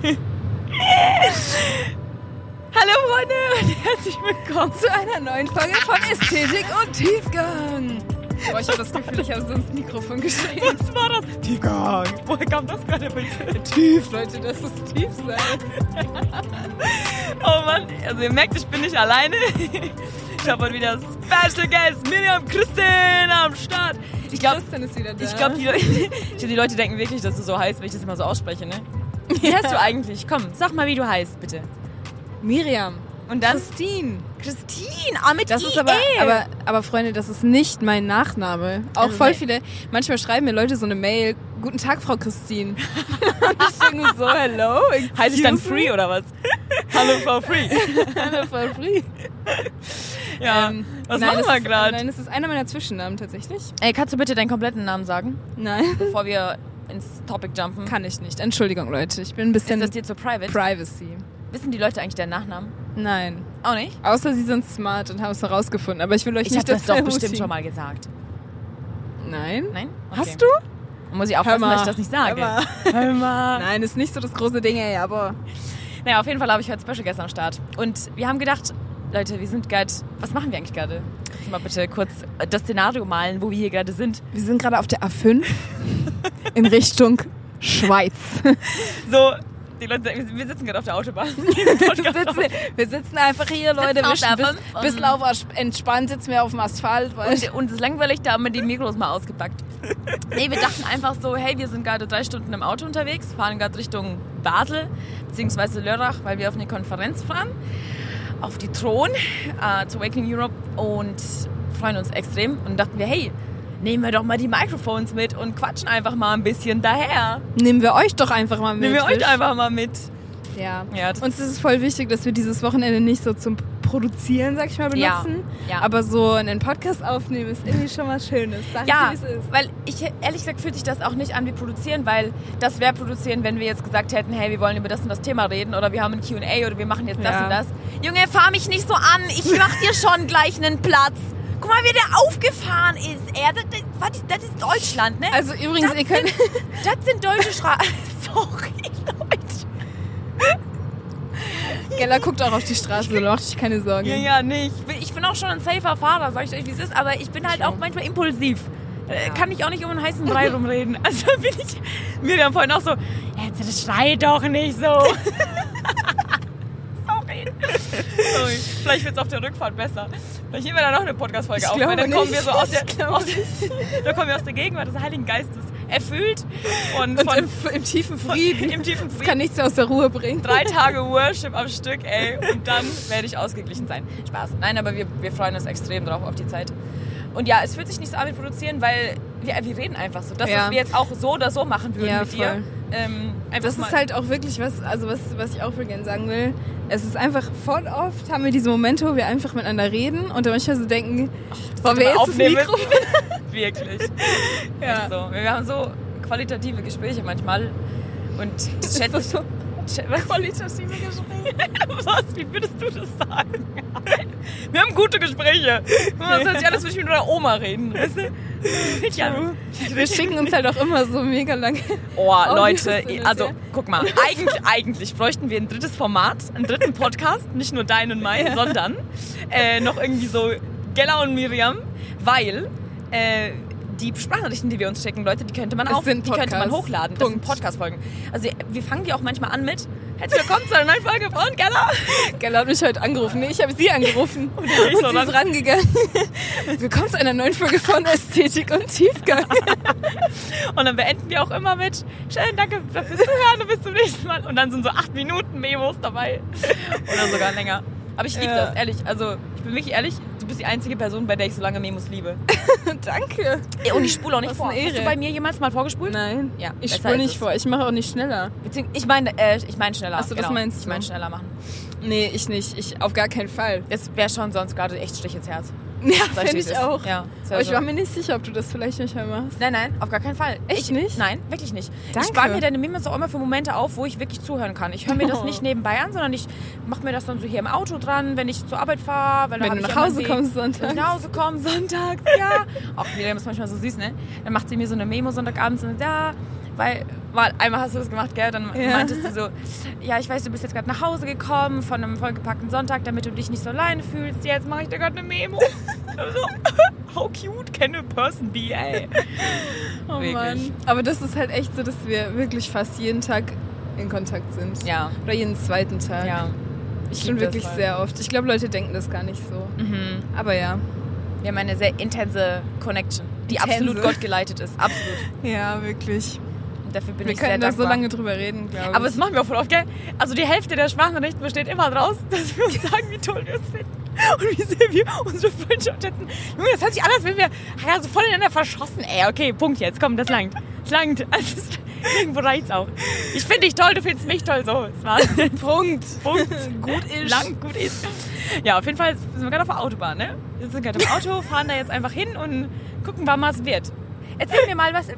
Hallo Freunde und herzlich willkommen zu einer neuen Folge von Ästhetik und Tiefgang. Boah, ich habe das Gefühl, ich habe so ins Mikrofon geschrieben. Was war das? Tiefgang. Woher kam das gerade bitte? Tief, Leute, das ist tief sein. Oh Mann, also ihr merkt, ich bin nicht alleine. Ich habe heute wieder Special Guest Miriam Christine am Start. Ich glaube, ist wieder da. ich glaube, die, Leute- ich glaub, die Leute denken wirklich, dass du so heißt, wenn ich das immer so ausspreche, ne? Wie heißt du eigentlich? Komm, sag mal, wie du heißt, bitte. Miriam. Und dann Christine. Christine, ah, mit Das IE. ist aber, aber, aber Freunde, das ist nicht mein Nachname. Auch Also voll viele, manchmal schreiben mir Leute so eine Mail, guten Tag, Frau Christine. Und ich denke so, hello. Heiße ich dann Free oder was? Hallo Frau Free. Hallo, Frau Free. Ja, Ähm, was nein, machen wir gerade? Nein, es ist einer meiner Zwischennamen tatsächlich. Ey, kannst du bitte deinen kompletten Namen sagen, Nein. bevor wir ins Topic jumpen? Kann ich nicht. Entschuldigung, Leute. Ich bin ein bisschen Ist das dir zu private? Privacy. Wissen die Leute eigentlich deinen Nachnamen? Nein. Auch nicht? Außer sie sind smart und haben es herausgefunden. Aber ich will euch Ich habe nicht das doch ermutigen. bestimmt schon mal gesagt. Nein? Nein? Hast du? Muss ich aufpassen, dass ich das nicht sage. Hör mal. Hör mal. Nein, ist nicht so das große Ding, ey, aber. Naja, auf jeden Fall habe ich heute Special Guest am Start. Und wir haben gedacht, Leute, wir sind gerade. Was machen wir eigentlich gerade? Kannst du mal bitte kurz das Szenario malen, wo wir hier gerade sind? Wir sind gerade auf der A5 in Richtung Schweiz. So, die Leute sagen, wir sitzen gerade auf der Autobahn. wir, sitzen, wir sitzen einfach hier, Leute. Wir der bis, A5 bisschen auf entspannt sitzen wir auf dem Asphalt. Und, und es ist langweilig, da haben wir die Mikros mal ausgepackt. Nee, wir dachten einfach so, hey, wir sind gerade drei Stunden im Auto unterwegs, fahren gerade Richtung Basel, beziehungsweise Lörrach, weil wir auf eine Konferenz fahren, auf die Thron, äh, zu Awakening Europe und freuen uns extrem. Und dachten wir, hey, nehmen wir doch mal die Microphones mit und quatschen einfach mal ein bisschen daher. nehmen wir euch doch einfach mal mit. Nehmen wir euch einfach mal mit. Ja. Ja, Uns ist es voll wichtig, dass wir dieses Wochenende nicht so zum Produzieren, sag ich mal, Ja. benutzen. Ja. Aber so einen Podcast aufnehmen ist irgendwie schon was Schönes. Sag Ja, ich, wie es ist. weil ich ehrlich gesagt fühlt sich das auch nicht an wie produzieren, weil das wäre produzieren, wenn wir jetzt gesagt hätten, hey, wir wollen über das und das Thema reden oder wir haben ein Q&A oder wir machen jetzt das Ja. und das. Junge, fahr mich nicht so an, ich mach dir schon gleich einen Platz. Mal, wie der aufgefahren ist. Er, das, das, das ist Deutschland, ne? Also übrigens, das ihr könnt... Sind, das sind deutsche Straßen. Sorry, Leute. Gella guckt auch auf die Straße, so macht euch keine Sorgen. Ja, ja, nicht. Ich bin, ich bin auch schon ein safer Fahrer, sag ich euch, wie es ist, aber ich bin halt auch manchmal impulsiv. Äh, Kann ich auch nicht um einen heißen Brei rumreden. Also bin ich. Miriam vorhin auch so, jetzt schrei doch nicht so. Sorry. Sorry. Vielleicht wird es auf der Rückfahrt besser. Vielleicht nehmen wir da noch eine Podcast-Folge auf, weil dann kommen wir so aus der, aus der, da kommen wir aus der Gegenwart des Heiligen Geistes. Erfüllt von, Und von, im, im tiefen Frieden. im tiefen Das Frieden kann nichts aus der Ruhe bringen. drei Tage Worship am Stück, ey. Und dann werde ich ausgeglichen sein. Spaß. Nein, aber wir, wir freuen uns extrem drauf auf die Zeit. Und ja, es fühlt sich nicht so an wie produzieren, weil wir, wir reden einfach so. Das, Ja. was wir jetzt auch so oder so machen würden Ja, mit dir. Ähm, Das ist halt auch wirklich was, also was, was ich auch voll gerne sagen will. Es ist einfach voll oft haben wir diese Momente, wo wir einfach miteinander reden und dann manchmal so denken, wollen wir jetzt das aufnehmen Mikro? müssen. Wirklich. Ja. So. Wir haben so qualitative Gespräche manchmal. Und Ist schätze, das so was? qualitative Gespräche? Was? Wie würdest du das sagen? Wir haben gute Gespräche. Das sich an, als würde ich mit meiner Oma reden. Weißt du? Ja. Wir schicken uns halt auch immer so mega lange. Oh, Leute, also ja. guck mal, eigentlich, eigentlich bräuchten wir ein drittes Format, einen dritten Podcast, nicht nur deinen und meinen, sondern äh, noch irgendwie so Gella und Miriam, weil äh, die Sprachnachrichten, die wir uns schicken, Leute, die könnte man Es auch, die könnte man hochladen. Das sind Punkt. Podcast-Folgen. Also wir fangen die auch manchmal an mit Herzlich willkommen zu einer neuen Folge von Gella. Gella hat mich heute angerufen. Nee, ich habe sie angerufen. Und, ich sie so ist lang- rangegangen. Willkommen zu einer neuen Folge von Ästhetik und Tiefgang. Und dann beenden wir auch immer mit Schön, danke fürs Zuhören und bis zum nächsten Mal. Und dann sind so acht Minuten Memos dabei. Oder sogar länger. Aber ich liebe Ja. das, ehrlich. Also, ich bin wirklich ehrlich, bist die einzige Person, bei der ich so lange Memos liebe. Danke. Und ich spule auch nicht Was vor. Hast du bei mir jemals mal vorgespult? Nein. Ja, Ich spule nicht vor. Ich mache auch nicht schneller. Beziehungs ich meine äh, ich mein schneller. Ach so, das genau. meinst Ich du. meine schneller machen. Nee, ich nicht. Ich auf gar keinen Fall. Das wäre schon sonst gerade echt Strich ins Herz. Ja, finde ich das. auch. Ja, das Aber ich so. war mir nicht sicher, ob du das vielleicht nicht mehr machst. Nein, nein, auf gar keinen Fall. Echt ich, nicht? Nein, wirklich nicht. Danke. Ich spare mir deine Memos auch immer für Momente auf, wo ich wirklich zuhören kann. Ich höre mir das Oh. nicht nebenbei an, sondern ich mache mir das dann so hier im Auto dran, wenn ich zur Arbeit fahre. Wenn du nach Hause kommst Wenn sonntags. ich nach Hause komme, sonntags, ja. Auch Miriam ist manchmal so süß, ne? Dann macht sie mir so eine Memo sonntagabends und ja, weil mal einmal hast du das gemacht, gell? Dann Ja. meintest du so, ja, ich weiß, du bist jetzt gerade nach Hause gekommen von einem vollgepackten Sonntag, damit du dich nicht so alleine fühlst. Jetzt mache ich dir gerade eine Memo. how cute can a person be, ey? Oh Wirklich. Mann. Aber das ist halt echt so, dass wir wirklich fast jeden Tag in Kontakt sind. Ja, Oder jeden zweiten Tag. ja. Ich Schon wirklich voll. sehr oft. Ich glaube, Leute denken das gar nicht so. Mhm. Aber ja. Wir haben eine sehr intense Connection, die Intense. absolut Gott geleitet ist. Absolut. Ja, wirklich. Und dafür bin Wir ich sehr können da dankbar. so lange drüber reden, glaube ich. Aber das machen wir auch voll oft, gell? Also die Hälfte der Sprachnachrichten besteht immer draus, dass wir uns sagen, wie toll wir uns finden. Und wie sehr wir unsere Freundschaft schätzen. Junge, das hört sich an, als wären wir ja, so voll ineinander verschossen. Ey, okay, Punkt jetzt. Komm, das langt. Das langt. Also, das, irgendwo reicht's auch. Ich finde dich toll, du findest mich toll. So, es war Punkt. Punkt. gut ist. Lang, gut ist. Ja, auf jeden Fall sind wir gerade auf der Autobahn, ne? Wir sind gerade im Auto, fahren da jetzt einfach hin und gucken, wann was wird. Erzähl mir mal was.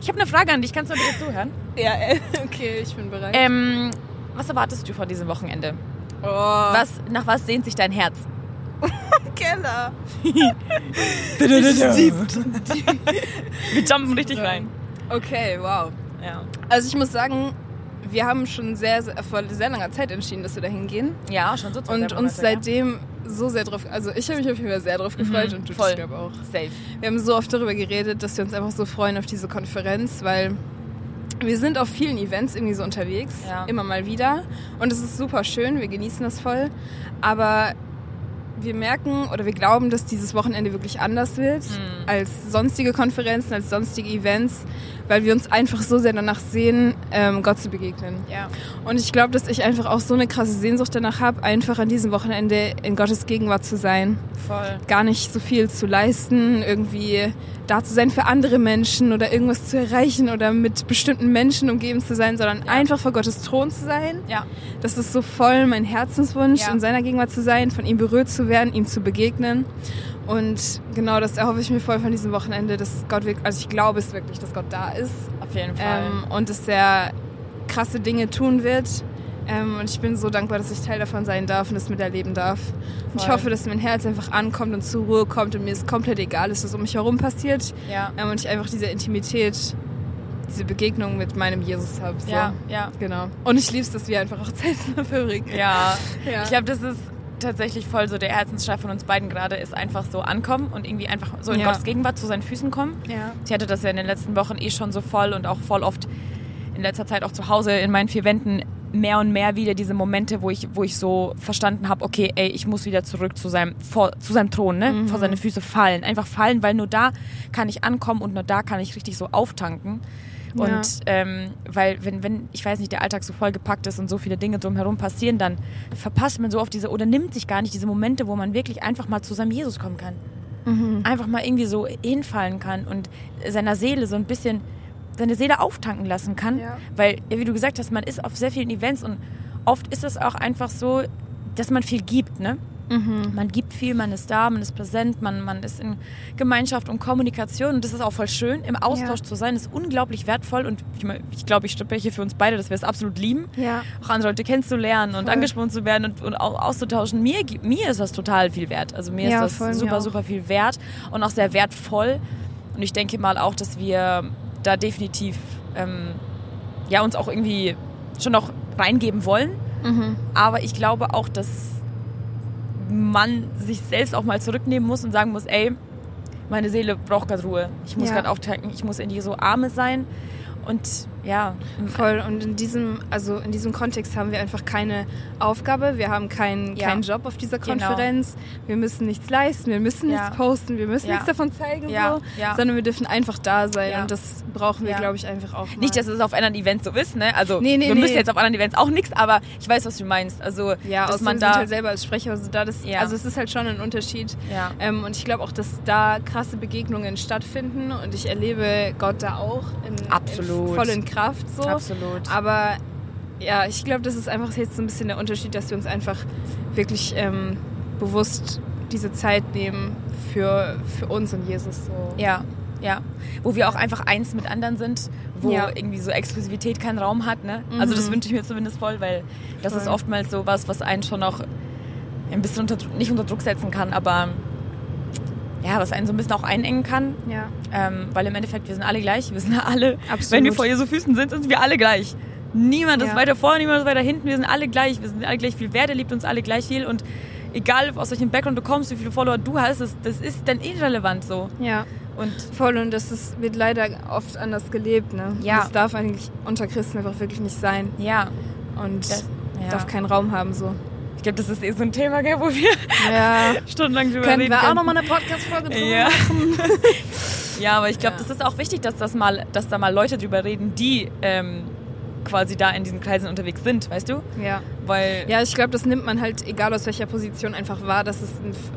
ich habe eine Frage an dich. Kannst du mir bitte zuhören? Ja, äh, okay, ich bin bereit. Ähm, was erwartest du von diesem Wochenende? Oh, Was, nach was sehnt sich dein Herz? Keller. Wir jumpen richtig rein. Okay, wow. Ja. Also ich muss sagen, wir haben schon sehr, sehr, vor sehr langer Zeit entschieden, dass wir da hingehen. Ja, schon so zwei, Und drei uns Monate, seitdem so sehr drauf, also ich habe mich auf jeden Fall sehr drauf gefreut und du Mhm, voll. ich glaube auch. ja. Safe. Wir haben so oft darüber geredet, dass wir uns einfach so freuen auf diese Konferenz, weil wir sind auf vielen Events irgendwie so unterwegs, Ja. immer mal wieder. Und es ist super schön, wir genießen das voll. Aber wir merken oder wir glauben, dass dieses Wochenende wirklich anders wird Mhm. als sonstige Konferenzen, als sonstige Events, weil wir uns einfach so sehr danach sehen, ähm, Gott zu begegnen. Ja. Und ich glaube, dass ich einfach auch so eine krasse Sehnsucht danach habe, einfach an diesem Wochenende in Gottes Gegenwart zu sein Voll. gar nicht so viel zu leisten, irgendwie da zu sein für andere Menschen oder irgendwas zu erreichen oder mit bestimmten Menschen umgeben zu sein, sondern Ja. einfach vor Gottes Thron zu sein. Ja. Das ist so voll mein Herzenswunsch, Ja. in seiner Gegenwart zu sein, von ihm berührt zu werden, ihm zu begegnen. Und genau das erhoffe ich mir voll von diesem Wochenende, dass Gott wirklich, also ich glaube es wirklich, dass Gott da ist Auf jeden Fall. ähm, und dass er krasse Dinge tun wird. Ähm, und ich bin so dankbar, dass ich Teil davon sein darf und das miterleben darf. Und ich hoffe, dass mein Herz einfach ankommt und zur Ruhe kommt und mir es komplett egal ist, was um mich herum passiert. ja. Ähm, und ich einfach diese Intimität, diese Begegnung mit meinem Jesus habe. So. Ja, ja. Genau. Und ich liebe es, dass wir einfach auch Zeit verbringen. Ja. Ja. Ich glaube, das ist tatsächlich voll so der Herzensschrei von uns beiden gerade, ist einfach so ankommen und irgendwie einfach so in Ja. Gottes Gegenwart zu seinen Füßen kommen. ja. Ich hatte das ja in den letzten Wochen eh schon so voll und auch voll oft in letzter Zeit auch zu Hause in meinen vier Wänden mehr und mehr wieder diese Momente, wo ich, wo ich so verstanden habe, okay, ey, ich muss wieder zurück zu seinem, vor, zu seinem Thron, ne? Mhm. vor seine Füße fallen. Einfach fallen, weil nur da kann ich ankommen und nur da kann ich richtig so auftanken. Ja. Und ähm, weil, wenn, wenn, ich weiß nicht, der Alltag so vollgepackt ist und so viele Dinge drumherum passieren, dann verpasst man so oft diese oder nimmt sich gar nicht diese Momente, wo man wirklich einfach mal zu seinem Jesus kommen kann einfach mal irgendwie so hinfallen kann und seiner Seele so ein bisschen seine Seele auftanken lassen kann. Ja. Weil, ja, wie du gesagt hast, man ist auf sehr vielen Events und oft ist es auch einfach so, dass man viel gibt, ne? Mhm. Man gibt viel, man ist da, man ist präsent, man, man ist in Gemeinschaft und Kommunikation und das ist auch voll schön. Im Austausch Ja. zu sein ist unglaublich wertvoll und ich, mein, ich glaube, ich spreche für uns beide, dass wir es absolut lieben Ja. auch andere Leute kennenzulernen und Voll. angesprochen zu werden und, und au- auszutauschen. Mir, mir ist das total viel wert. Also mir Ja, ist das super, super viel wert und auch sehr wertvoll. Und ich denke mal auch, dass wir da definitiv ähm, ja, uns auch irgendwie schon noch reingeben wollen. Mhm. Aber ich glaube auch, dass man sich selbst auch mal zurücknehmen muss und sagen muss, ey, meine Seele braucht gerade Ruhe. Ich muss Ja. gerade auftanken, ich muss in die so Arme sein. Und ja, Voll. Und in diesem, also in diesem Kontext haben wir einfach keine Aufgabe. Wir haben keinen Ja. keinen Job auf dieser Genau. Konferenz. Wir müssen nichts leisten, wir müssen Ja. nichts posten, wir müssen Ja. nichts davon zeigen, so, sondern wir dürfen einfach da sein. Und das brauchen wir, glaube ich, einfach auch. Mal. Nicht, dass es auf anderen Events so ist, ne? Also Nee, nee, wir müssen nee. jetzt auf anderen Events auch nichts, aber ich weiß, was du meinst. Also ja, dass man da sind halt selber als Sprecher, also da das, Ja. also es ist halt schon ein Unterschied. Ähm, und ich glaube auch, dass da krasse Begegnungen stattfinden und ich erlebe Gott da auch in, Absolut. in voll in Kraft so. absolut. Aber ja, ich glaube, das ist einfach jetzt so ein bisschen der Unterschied, dass wir uns einfach wirklich ähm, bewusst diese Zeit nehmen für, für uns und Jesus. So. Ja, ja. Wo wir auch einfach eins mit anderen sind, wo Ja. irgendwie so Exklusivität keinen Raum hat, ne? Also das Mhm. wünsche ich mir zumindest voll, weil das ist Voll. oftmals so was, was einen schon noch ein bisschen unter, nicht unter Druck setzen kann, aber ja, was einen so ein bisschen auch einengen kann. Ja. Ähm, weil im Endeffekt, wir sind alle gleich. Wir sind alle, Absolut. wenn wir vor Jesu Füßen sind, sind wir alle gleich. Niemand ist Ja. weiter vorne, niemand ist weiter hinten. Wir sind alle gleich. Wir sind alle gleich viel wert. Er liebt uns alle gleich viel. Und egal, aus welchem Background du kommst, wie viele Follower du hast, das, das ist dann irrelevant so. Ja. Und Voll und das ist, wird leider oft anders gelebt, ne? Ja. Das darf eigentlich unter Christen einfach wirklich nicht sein. ja, Und das, ja. darf keinen Raum haben so. Ich glaube, das ist eh so ein Thema, gell, wo wir Ja. stundenlang drüber Können reden wir auch können. nochmal eine Podcast-Folge drüber Ja. machen? Ja, aber ich glaube, Ja. das ist auch wichtig, dass das mal, dass da mal Leute drüber reden, die ähm, quasi da in diesen Kreisen unterwegs sind, weißt du? Ja. Weil Ja, ich glaube, das nimmt man halt, egal aus welcher Position, einfach wahr, dass es,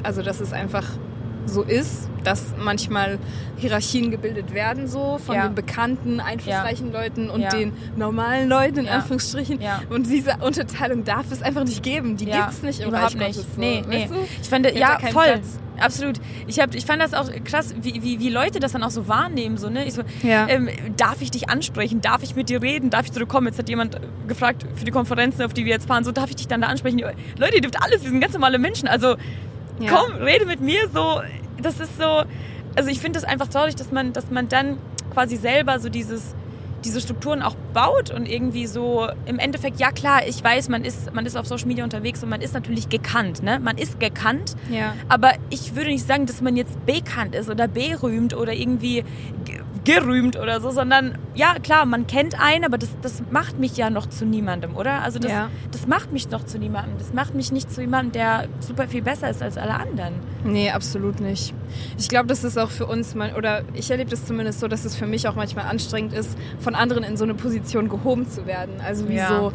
also dass es einfach so ist, dass manchmal Hierarchien gebildet werden, so von Ja. den bekannten, einflussreichen Leuten und Ja. den normalen Leuten, in Ja. Anführungsstrichen. Ja. Und diese Unterteilung darf es einfach nicht geben. Die Ja, gibt's nicht im überhaupt Reich nicht. Gottes. So. Nee, nee. Weißt du? Ich fand, Hätte ja, voll. Platz. Absolut. Ich, hab, ich fand das auch krass, wie, wie, wie Leute das dann auch so wahrnehmen. So, ne? ich so, Ja. ähm, darf ich dich ansprechen? Darf ich mit dir reden? Darf ich zu dir kommen? Jetzt hat jemand gefragt für die Konferenzen, auf die wir jetzt fahren, so darf ich dich dann da ansprechen? Leute, ihr dürft alles, wir sind ganz normale Menschen. Also Ja. komm, rede mit mir so. Das ist so, also ich finde das einfach traurig, dass man, dass man dann quasi selber so dieses diese Strukturen auch baut und irgendwie so im Endeffekt, ja klar, ich weiß, man ist, man ist auf Social Media unterwegs und man ist natürlich gekannt, ne? Man ist gekannt, Ja. aber ich würde nicht sagen, dass man jetzt bekannt ist oder berühmt oder irgendwie ge- gerühmt oder so, sondern ja klar, man kennt einen, aber das, das macht mich ja noch zu niemandem, oder? Also das, Ja. das macht mich noch zu niemandem. Das macht mich nicht zu jemandem, der super viel besser ist als alle anderen. Nee, absolut nicht. Ich glaube, das ist auch für uns mal, oder ich erlebe das zumindest so, dass es für mich auch manchmal anstrengend ist, von anderen in so eine Position gehoben zu werden. Also wie Ja. so,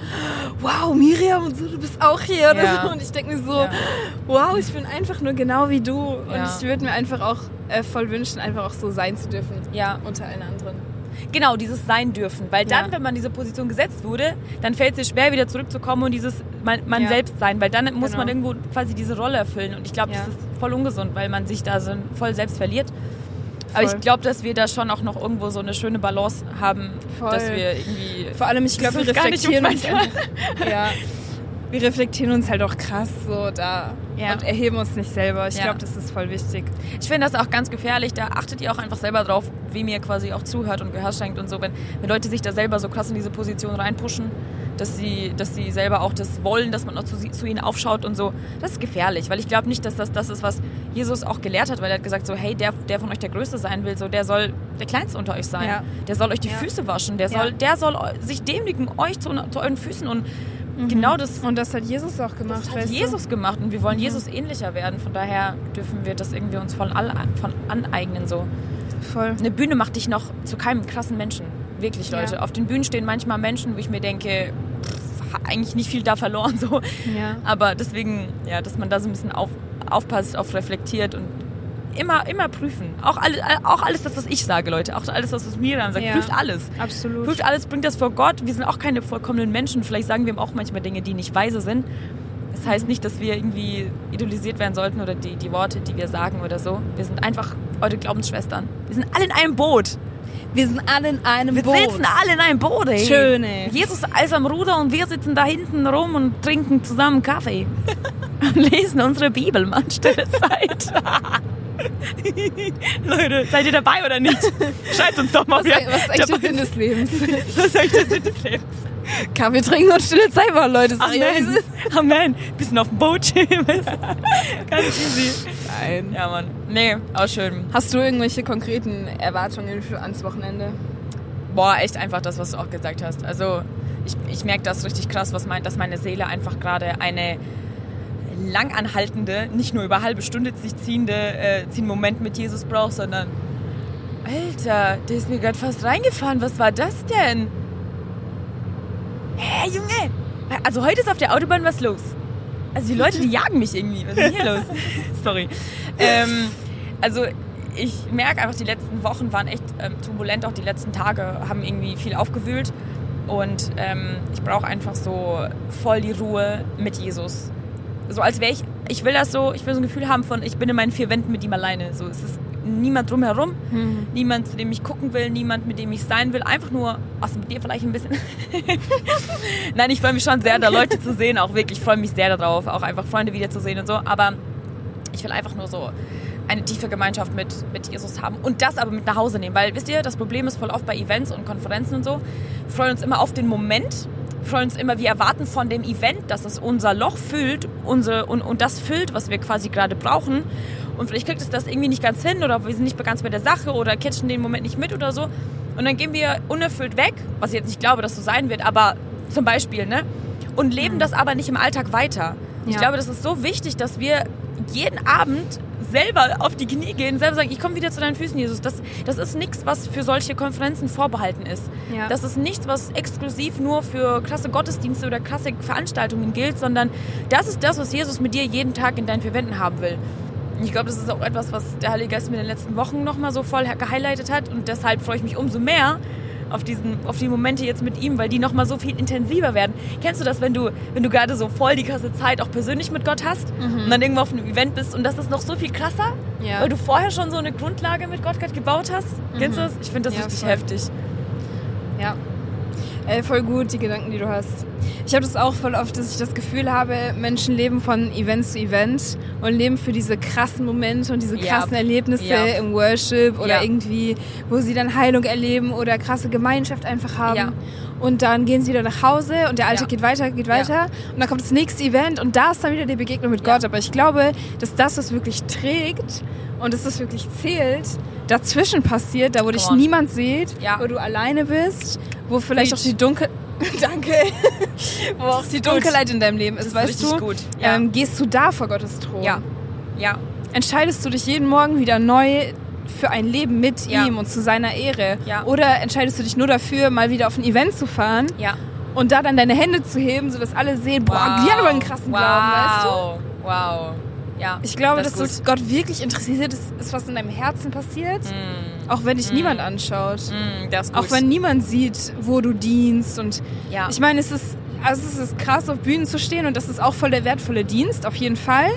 wow, Miriam und so, du bist auch hier oder Ja. so. Und ich denke mir so, wow, ich bin einfach nur genau wie du. Und ich würde mir einfach auch äh, voll wünschen, einfach auch so sein zu dürfen. Ja. Unter allen anderen. Genau, dieses Sein dürfen. Weil dann, Ja. wenn man diese Position gesetzt wurde, dann fällt es dir schwer, wieder zurückzukommen und dieses man, man Ja. selbst sein. Weil dann muss Genau. man irgendwo quasi diese Rolle erfüllen. Und ich glaube, Ja. das ist voll ungesund, weil man sich da so voll selbst verliert. Aber Voll. ich glaube, dass wir da schon auch noch irgendwo so eine schöne Balance haben, Voll. dass wir irgendwie. Vor allem, ich glaube, wir reflektieren uns einfach, ja, wir reflektieren uns halt auch krass so da Ja. und erheben uns nicht selber. Ich Ja. glaube, das ist voll wichtig. Ich finde das auch ganz gefährlich. Da achtet ihr auch einfach selber drauf, wie mir quasi auch zuhört und Gehör schenkt und so. Wenn, wenn Leute sich da selber so krass in diese Position reinpushen, dass sie, dass sie selber auch das wollen, dass man auch zu, zu ihnen aufschaut und so, das ist gefährlich. Weil ich glaube nicht, dass das das ist, was Jesus auch gelehrt hat, weil er hat gesagt so, hey, der, der von euch der Größte sein will, so, der soll der Kleinste unter euch sein. Ja. Der soll euch die. Füße waschen. Der soll, der soll sich demütigen, euch zu, zu euren Füßen und genau das Und das hat Jesus auch gemacht. das hat Jesus gemacht und wir wollen Mhm. Jesus ähnlicher werden. Von daher dürfen wir das irgendwie uns voll all, von aneignen. So. Du? Voll. Eine Bühne macht dich noch zu keinem krassen Menschen. Wirklich, Ja. Leute. Auf den Bühnen stehen manchmal Menschen, wo ich mir denke, pff, eigentlich nicht viel da verloren. So. Ja. Aber deswegen, ja, dass man da so ein bisschen auf, aufpasst, auf reflektiert und immer, immer prüfen. Auch, alle, auch alles das, was ich sage, Leute. Auch alles, das, was Miriam sagt. Ja. Prüft alles. Absolut. Prüft alles, bringt das vor Gott. Wir sind auch keine vollkommenen Menschen. Vielleicht sagen wir auch manchmal Dinge, die nicht weise sind. Das heißt nicht, dass wir irgendwie idolisiert werden sollten oder die, die Worte, die wir sagen oder so. Wir sind einfach eure Glaubensschwestern. Wir sind alle in einem Boot. Wir sind alle in einem Wir Boot. sitzen alle in einem Boot, ey. Schön, ey. Jesus ist am Ruder und wir sitzen da hinten rum und trinken zusammen Kaffee. und lesen unsere Bibel, Mann, stille Zeit. Leute, seid ihr dabei oder nicht? Schreibt uns doch mal. Was, wer was ist eigentlich der Sinn des Lebens? Was ist eigentlich der Sinn des Lebens? Kaffee trinken und stille Zeit machen, Leute. Amen. Amen. Bisschen auf dem Boot chillen. Ganz easy. Nein. Ja, Mann. Nee, auch schön. Hast du irgendwelche konkreten Erwartungen für ans Wochenende? Boah, echt einfach das, was du auch gesagt hast. Also ich, ich merke das richtig krass, was meint, dass meine Seele einfach gerade eine langanhaltende, nicht nur über halbe Stunde sich ziehende, äh, ziehenden Moment mit Jesus braucht, sondern Alter, der ist mir gerade fast reingefahren. Was war das denn? Hä, Junge? Also heute ist auf der Autobahn was los. Also die Leute, die jagen mich irgendwie. Was ist denn hier los? Sorry. Ähm, also ich merke einfach, die letzten Wochen waren echt ähm, turbulent. Auch die letzten Tage haben irgendwie viel aufgewühlt. Und ähm, ich brauche einfach so voll die Ruhe mit Jesus. So als wäre ich, ich will das so, ich will so ein Gefühl haben von, ich bin in meinen vier Wänden mit ihm alleine. So, es ist niemand drumherum, niemand, zu dem ich gucken will, niemand, mit dem ich sein will. Einfach nur, außer mit dir vielleicht ein bisschen. Nein, ich freue mich schon sehr, da Leute zu sehen, auch wirklich. Ich freue mich sehr darauf, auch einfach Freunde wiederzusehen und so. Aber ich will einfach nur so eine tiefe Gemeinschaft mit, mit Jesus haben und das aber mit nach Hause nehmen. Weil, wisst ihr, das Problem ist voll oft bei Events und Konferenzen und so, wir freuen uns immer auf den Moment, freuen uns immer, wir erwarten von dem Event, dass es unser Loch füllt unsere, und, und das füllt, was wir quasi gerade brauchen. Und vielleicht kriegt es das irgendwie nicht ganz hin oder wir sind nicht ganz bei der Sache oder catchen den Moment nicht mit oder so. Und dann gehen wir unerfüllt weg, was ich jetzt nicht glaube, dass so sein wird, aber zum Beispiel, ne? Und leben das aber nicht im Alltag weiter. Ich Ja. glaube, das ist so wichtig, dass wir jeden Abend selber auf die Knie gehen, selber sagen, ich komme wieder zu deinen Füßen, Jesus. Das, das ist nichts, was für solche Konferenzen vorbehalten ist. Ja. Das ist nichts, was exklusiv nur für krasse Gottesdienste oder krasse Veranstaltungen gilt, sondern das ist das, was Jesus mit dir jeden Tag in deinen vier Wänden haben will. Und ich glaube, das ist auch etwas, was der Heilige Geist mir in den letzten Wochen nochmal so voll gehighlightet hat. Und deshalb freue ich mich umso mehr auf, diesen, auf die Momente jetzt mit ihm, weil die nochmal so viel intensiver werden. Kennst du das, wenn du, wenn du gerade so voll die krasse Zeit auch persönlich mit Gott hast und dann irgendwo auf einem Event bist und das ist noch so viel krasser, Ja. weil du vorher schon so eine Grundlage mit Gott gerade gebaut hast? Kennst du das? Ich finde das Ja, richtig voll. heftig. Ja. Ey, voll gut, die Gedanken, die du hast. Ich habe das auch voll oft, dass ich das Gefühl habe, Menschen leben von Event zu Event und leben für diese krassen Momente und diese Ja. krassen Erlebnisse Ja. im Worship oder Ja. irgendwie, wo sie dann Heilung erleben oder krasse Gemeinschaft einfach haben. Ja. Und dann gehen sie wieder nach Hause und der Alltag Ja. geht weiter, geht weiter. Und dann kommt das nächste Event und da ist dann wieder die Begegnung mit Ja. Gott. Aber ich glaube, dass das, was wirklich trägt und dass das wirklich zählt, dazwischen passiert, da wo dich on. niemand sieht, Ja. wo du alleine bist, wo vielleicht Preach. auch die Dunkel... Danke. wo auch die Dunkelheit in deinem Leben ist, ist weißt richtig du? gut, ja. Ähm, gehst du da vor Gottes Thron? Ja. Ja. Entscheidest du dich jeden Morgen wieder neu für ein Leben mit Ja. ihm und zu seiner Ehre? Ja. Oder entscheidest du dich nur dafür, mal wieder auf ein Event zu fahren Ja. und da dann deine Hände zu heben, sodass alle sehen, boah, die hat aber einen krassen wow. Glauben, weißt du? Wow. Ja. Ich glaube, das dass es Gott wirklich interessiert ist, ist, was in deinem Herzen passiert, auch wenn dich niemand anschaut. Mm. Auch wenn niemand sieht, wo du dienst. Und Ja. ich meine, es ist, also es ist krass, auf Bühnen zu stehen und das ist auch voll der wertvolle Dienst, auf jeden Fall.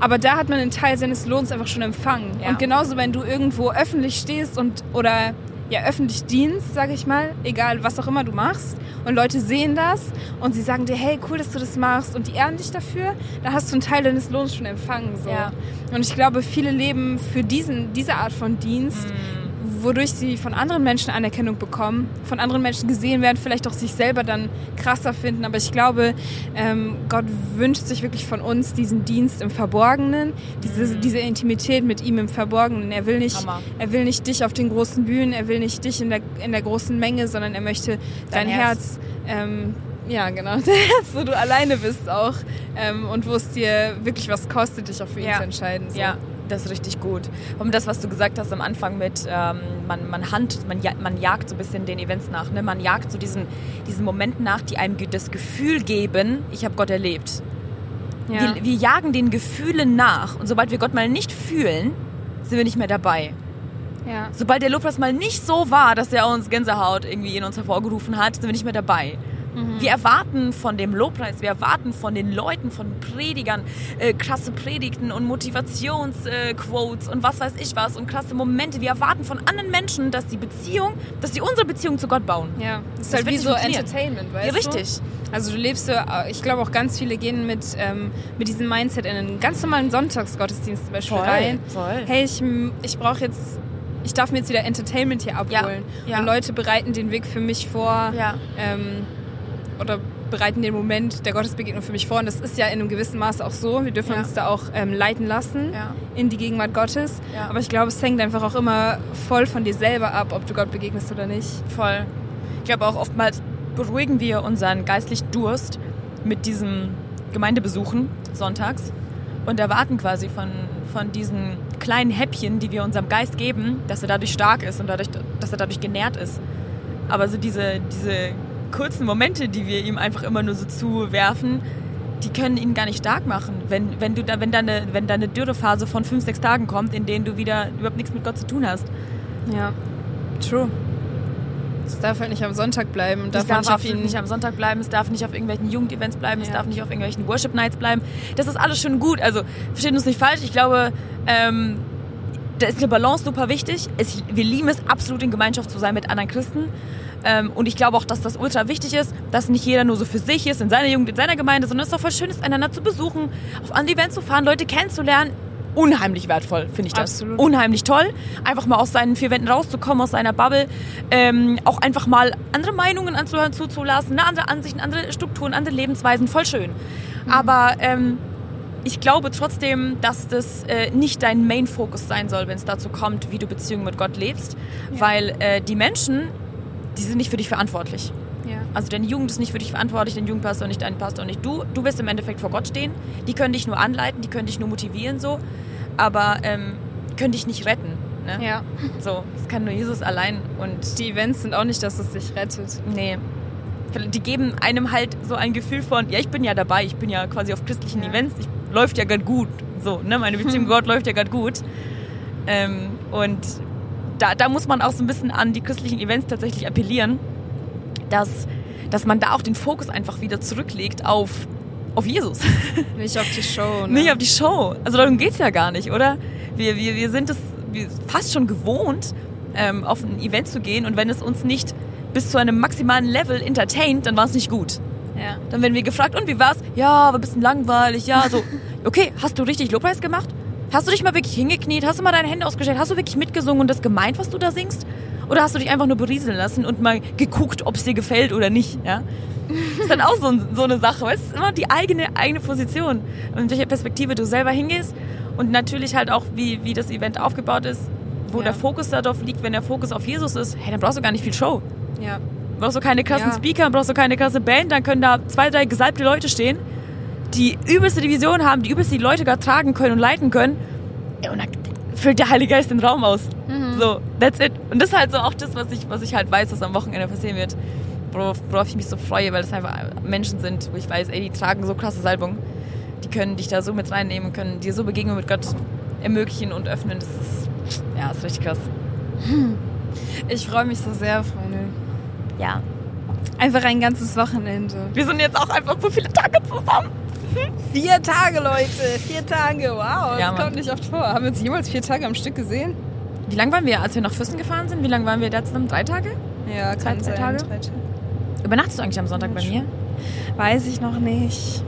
Aber da hat man einen Teil seines Lohns einfach schon empfangen. Ja. Und genauso, wenn du irgendwo öffentlich stehst und oder ja öffentlich dienst, sage ich mal, egal was auch immer du machst, und Leute sehen das und sie sagen dir, hey, cool, dass du das machst und die ehren dich dafür, da hast du einen Teil deines Lohns schon empfangen. So. Ja. Und ich glaube, viele leben für diesen, diese Art von Dienst, Mm. Wodurch sie von anderen Menschen Anerkennung bekommen, von anderen Menschen gesehen werden, vielleicht auch sich selber dann krasser finden. Aber ich glaube, ähm, Gott wünscht sich wirklich von uns diesen Dienst im Verborgenen, diese, diese Intimität mit ihm im Verborgenen. Er will nicht, Mhm. Hammer. er will nicht dich auf den großen Bühnen, er will nicht dich in der, in der großen Menge, sondern er möchte dein, Dein Herz, ähm, ja genau, dein Herz, wo du alleine bist auch ähm, und wo es dir wirklich was kostet, dich auch für ihn Ja. zu entscheiden. So. Ja, das ist richtig gut. Und das, was du gesagt hast am Anfang mit, ähm, man, man, hand, man, man jagt so ein bisschen den Events nach. Ne? Man jagt so diesen, diesen Momenten nach, die einem das Gefühl geben, ich habe Gott erlebt. Ja. Wir, wir jagen den Gefühlen nach. Und sobald wir Gott mal nicht fühlen, sind wir nicht mehr dabei. ja. Sobald der Lobpreis mal nicht so war, dass er uns Gänsehaut irgendwie in uns hervorgerufen hat, sind wir nicht mehr dabei. Wir erwarten von dem Lobpreis, wir erwarten von den Leuten, von Predigern, äh, krasse Predigten und Motivationsquotes äh, und was weiß ich was und krasse Momente. Wir erwarten von anderen Menschen, dass die Beziehung, dass sie unsere Beziehung zu Gott bauen. Ja, das ist Das halt wie so. Entertainment, weißt Ja, du? richtig. Also du lebst so, ich glaube auch ganz viele gehen mit, ähm, mit diesem Mindset in einen ganz normalen Sonntagsgottesdienst zum Beispiel Voll, rein. voll. Hey, ich, ich brauche jetzt, ich darf mir jetzt wieder Entertainment hier abholen. ja. Und Leute bereiten den Weg für mich vor. Ja. Ähm, oder bereiten den Moment der Gottesbegegnung für mich vor. Und das ist ja in einem gewissen Maße auch so. Wir dürfen Ja. uns da auch ähm, leiten lassen Ja. in die Gegenwart Gottes. Ja. Aber ich glaube, es hängt einfach auch immer voll von dir selber ab, ob du Gott begegnest oder nicht. Voll. Ich glaube auch oftmals beruhigen wir unseren geistlichen Durst mit diesen Gemeindebesuchen sonntags und erwarten quasi von, von diesen kleinen Häppchen, die wir unserem Geist geben, dass er dadurch stark ist und dadurch, dass er dadurch genährt ist. Aber so diese, diese kurzen Momente, die wir ihm einfach immer nur so zuwerfen, die können ihn gar nicht stark machen. Wenn, wenn, du da, wenn, da eine, wenn da eine Dürrephase von fünf, sechs Tagen kommt, in denen du wieder überhaupt nichts mit Gott zu tun hast. Ja, true. Es darf halt nicht am Sonntag bleiben. Das darf, darf nicht auf ihn nicht am Sonntag bleiben, es darf nicht auf irgendwelchen Jugendevents bleiben, es Ja. darf nicht auf irgendwelchen Worship Nights bleiben. Das ist alles schön gut. Also versteht uns nicht falsch. Ich glaube, ähm, da ist eine Balance super wichtig. Es, wir lieben es, absolut in Gemeinschaft zu sein mit anderen Christen. Ähm, und ich glaube auch, dass das ultra wichtig ist, dass nicht jeder nur so für sich ist, in seiner Jugend, in seiner Gemeinde, sondern es ist auch voll schön ist, einander zu besuchen, auf andere Events zu fahren, Leute kennenzulernen unheimlich wertvoll, finde ich das. Absolut. Unheimlich toll. Einfach mal aus seinen vier Wänden rauszukommen, aus seiner Bubble. Ähm, auch einfach mal andere Meinungen anzuhören, zuzulassen, ne? andere Ansichten, andere Strukturen, andere Lebensweisen. Voll schön. Aber ähm, ich glaube trotzdem, dass das äh, nicht dein Main-Focus sein soll, wenn es dazu kommt, wie du Beziehungen mit Gott lebst. Weil äh, die Menschen, die sind nicht für dich verantwortlich. Ja. Also deine Jugend ist nicht für dich verantwortlich, dein Jugendpastor nicht, dein Pastor nicht du. Du wirst im Endeffekt vor Gott stehen. Die können dich nur anleiten, die können dich nur motivieren so, aber ähm, können dich nicht retten. Ne? ja. So, das kann nur Jesus allein und Die Events sind auch nicht, dass es dich rettet. nee. Die geben einem halt so ein Gefühl von, ja, ich bin ja dabei, ich bin ja quasi auf christlichen Ja. Events, ich, läuft ja gerade gut. So, ne, meine Beziehung mit Gott läuft ja gerade gut. Ähm, und da, da muss man auch so ein bisschen an die christlichen Events tatsächlich appellieren, dass, dass man da auch den Fokus einfach wieder zurücklegt auf, auf Jesus. Nicht auf die Show. Ne? Nicht auf die Show. Also darum geht's ja gar nicht, oder? Wir, wir, wir sind es fast schon gewohnt, ähm, auf ein Event zu gehen und wenn es uns nicht bis zu einem maximalen Level entertaint, dann war es nicht gut. ja. Dann werden wir gefragt, und wie war's? Ja, aber ein bisschen langweilig, ja, so. Okay, hast du richtig Lobpreis gemacht? Hast du dich mal wirklich hingekniet? Hast du mal deine Hände ausgestellt? Hast du wirklich mitgesungen und das gemeint, was du da singst? Oder hast du dich einfach nur berieseln lassen und mal geguckt, ob es dir gefällt oder nicht, ja? Das ist dann auch so, so eine Sache? Es ist immer die eigene, eigene Position. Und in welcher Perspektive du selber hingehst und natürlich halt auch, wie, wie das Event aufgebaut ist, wo Ja. der Fokus darauf liegt, wenn der Fokus auf Jesus ist, hey, dann brauchst du gar nicht viel Show. ja. Brauchst du keine krassen Ja. Speaker, brauchst du keine krasse Band, dann können da zwei, drei gesalbte Leute stehen, die übelste Division haben, die übelst die Leute gar tragen können und leiten können. Und dann füllt der Heilige Geist den Raum aus. So, that's it. Und das ist halt so auch das, was ich, was ich halt weiß, was am Wochenende passieren wird. Worauf, worauf ich mich so freue, weil das einfach Menschen sind, wo ich weiß, ey, die tragen so krasse Salbung. Die können dich da so mit reinnehmen, können dir so Begegnungen mit Gott ermöglichen und öffnen. Das ist, ja, ist richtig krass. Ich freue mich so sehr, Freunde. Ja. Einfach ein ganzes Wochenende. Wir sind jetzt auch einfach so viele Tage zusammen. Vier Tage, Leute. Vier Tage. Wow, das Ja, kommt nicht oft vor. Haben wir uns jemals vier Tage am Stück gesehen? Wie lange waren wir, als wir nach Füssen gefahren sind? Wie lange waren wir da zusammen? Drei Tage? Ja, zwei sein. Tage? Drei Tage. Übernachtest du eigentlich am Sonntag bei mir? Weiß ich noch nicht.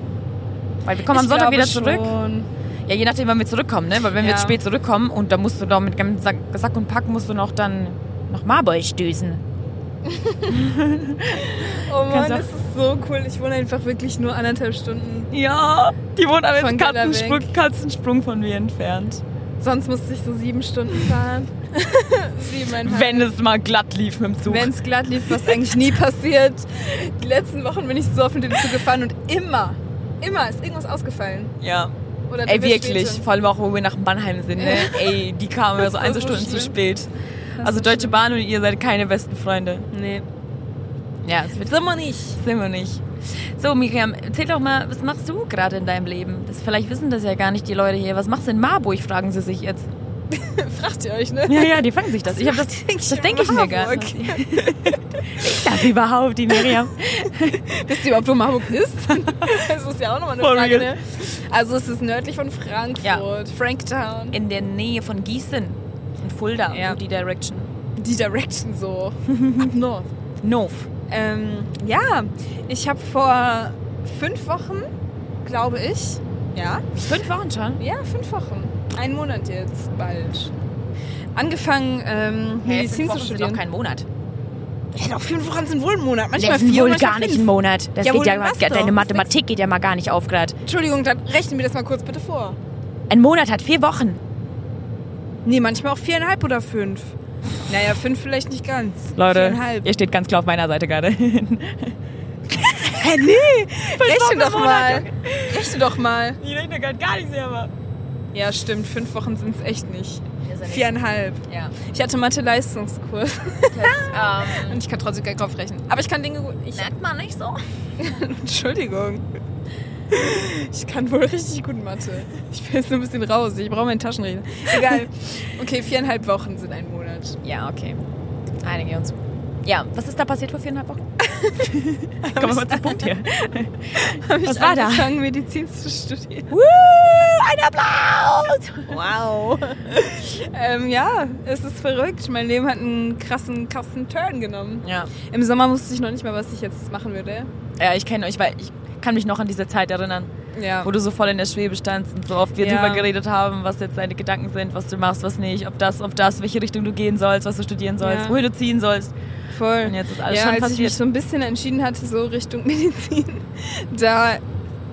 Weil wir kommen am Ich Sonntag glaube wieder zurück. Schon. Ja, je nachdem, wann wir zurückkommen, ne? Weil wenn wir Ja. jetzt spät zurückkommen und da musst du doch mit Sack, Sack und Pack musst du noch dann nach Marburg düsen. Oh Mann, das ist so cool. Ich wohne einfach wirklich nur anderthalb Stunden. Ja, die wohnt aber jetzt Katzensprung. Katzensprung von mir entfernt. Sonst musste ich so sieben Stunden fahren. Siebeneinhalb. Wenn es mal glatt lief mit dem Zug. Wenn es glatt lief, was eigentlich nie passiert. Die letzten Wochen bin ich so oft mit dem Zug gefahren und immer, immer ist irgendwas ausgefallen. ja. Oder Ey, wirklich. Verspätung. Vor allem auch, wo wir nach Mannheim sind, ne? Ey, die kamen ja so ein, so Stunden zu spät. Das Also Deutsche. Bahn und ihr seid keine besten Freunde. Nee. Ja, wird Sind wir nicht. Sind wir nicht. So, Miriam, erzähl doch mal, was machst du gerade in deinem Leben? Das, vielleicht wissen das ja gar nicht die Leute hier. Was machst du in Marburg, fragen sie sich jetzt. Fragt ihr euch, ne? Ja, ja, die fragen sich das. Ich hab das, denk ich das in denke ich mir gar nicht. Ist das überhaupt, die Miriam? Wisst ihr überhaupt, wo Marburg ist? das ist ja auch nochmal eine For Frage, ne? Also es ist nördlich von Frankfurt. Ja. Franktown. In der Nähe von Gießen. In Fulda, Ja. so die Direction. Die Direction so. North. North. Ähm, ja, ich habe vor fünf Wochen, glaube ich, ja, Fünf Wochen schon? ja, fünf Wochen, einen Monat jetzt bald, angefangen, ähm, Medizin zu sind studieren. doch kein Monat. ja, doch, fünf Wochen sind wohl ein Monat, manchmal Das ist vier, wohl manchmal gar nicht fünf. ein Monat. Das Ja, geht ja, was deine? Mathematik geht ja mal gar nicht auf gerade. Entschuldigung, dann rechnen wir das mal kurz bitte vor. Ein Monat hat vier Wochen. Nee, manchmal auch viereinhalb oder fünf. Naja, fünf vielleicht nicht ganz. Leute, Viereinhalb. ihr steht ganz klar auf meiner Seite gerade. Hä, nee, rechne doch mal. Rechne doch mal. Ich rechne gerade gar nicht selber. Ja, stimmt, fünf Wochen sind es echt nicht. Viereinhalb. Ja. Ich hatte Mathe-Leistungskurs. Das ähm, Und ich kann trotzdem keinen Kopf rechnen. Aber ich kann Dinge gut. Ich, merkt man nicht so. Entschuldigung. Ich kann wohl richtig gut Mathe. Ich bin jetzt nur ein bisschen raus. Ich brauche meinen Taschenrechner. Egal. Okay, viereinhalb Wochen sind ein Monat. Ja, okay. Einige uns. Ja, was ist da passiert vor viereinhalb Wochen? Kommen wir mal zum Punkt hier. Hab Was ich da? angefangen, Medizin zu studieren. Woo, ein Applaus! Wow. ähm, ja, es ist verrückt. Mein Leben hat einen krassen, krassen Turn genommen. Ja. Im Sommer wusste ich noch nicht mal, was ich jetzt machen würde. Ja, ich kenne euch, weil ich kann mich noch an diese Zeit erinnern. Ja. Wo du so voll in der Schwebe standst und so oft wir Ja. drüber geredet haben, was jetzt deine Gedanken sind, was du machst, was nicht, ob das, ob das, welche Richtung du gehen sollst, was du studieren sollst, wohin du ziehen sollst. Voll. Und jetzt ist alles ja, schon als ich passiert. mich so ein bisschen entschieden hatte, so Richtung Medizin, da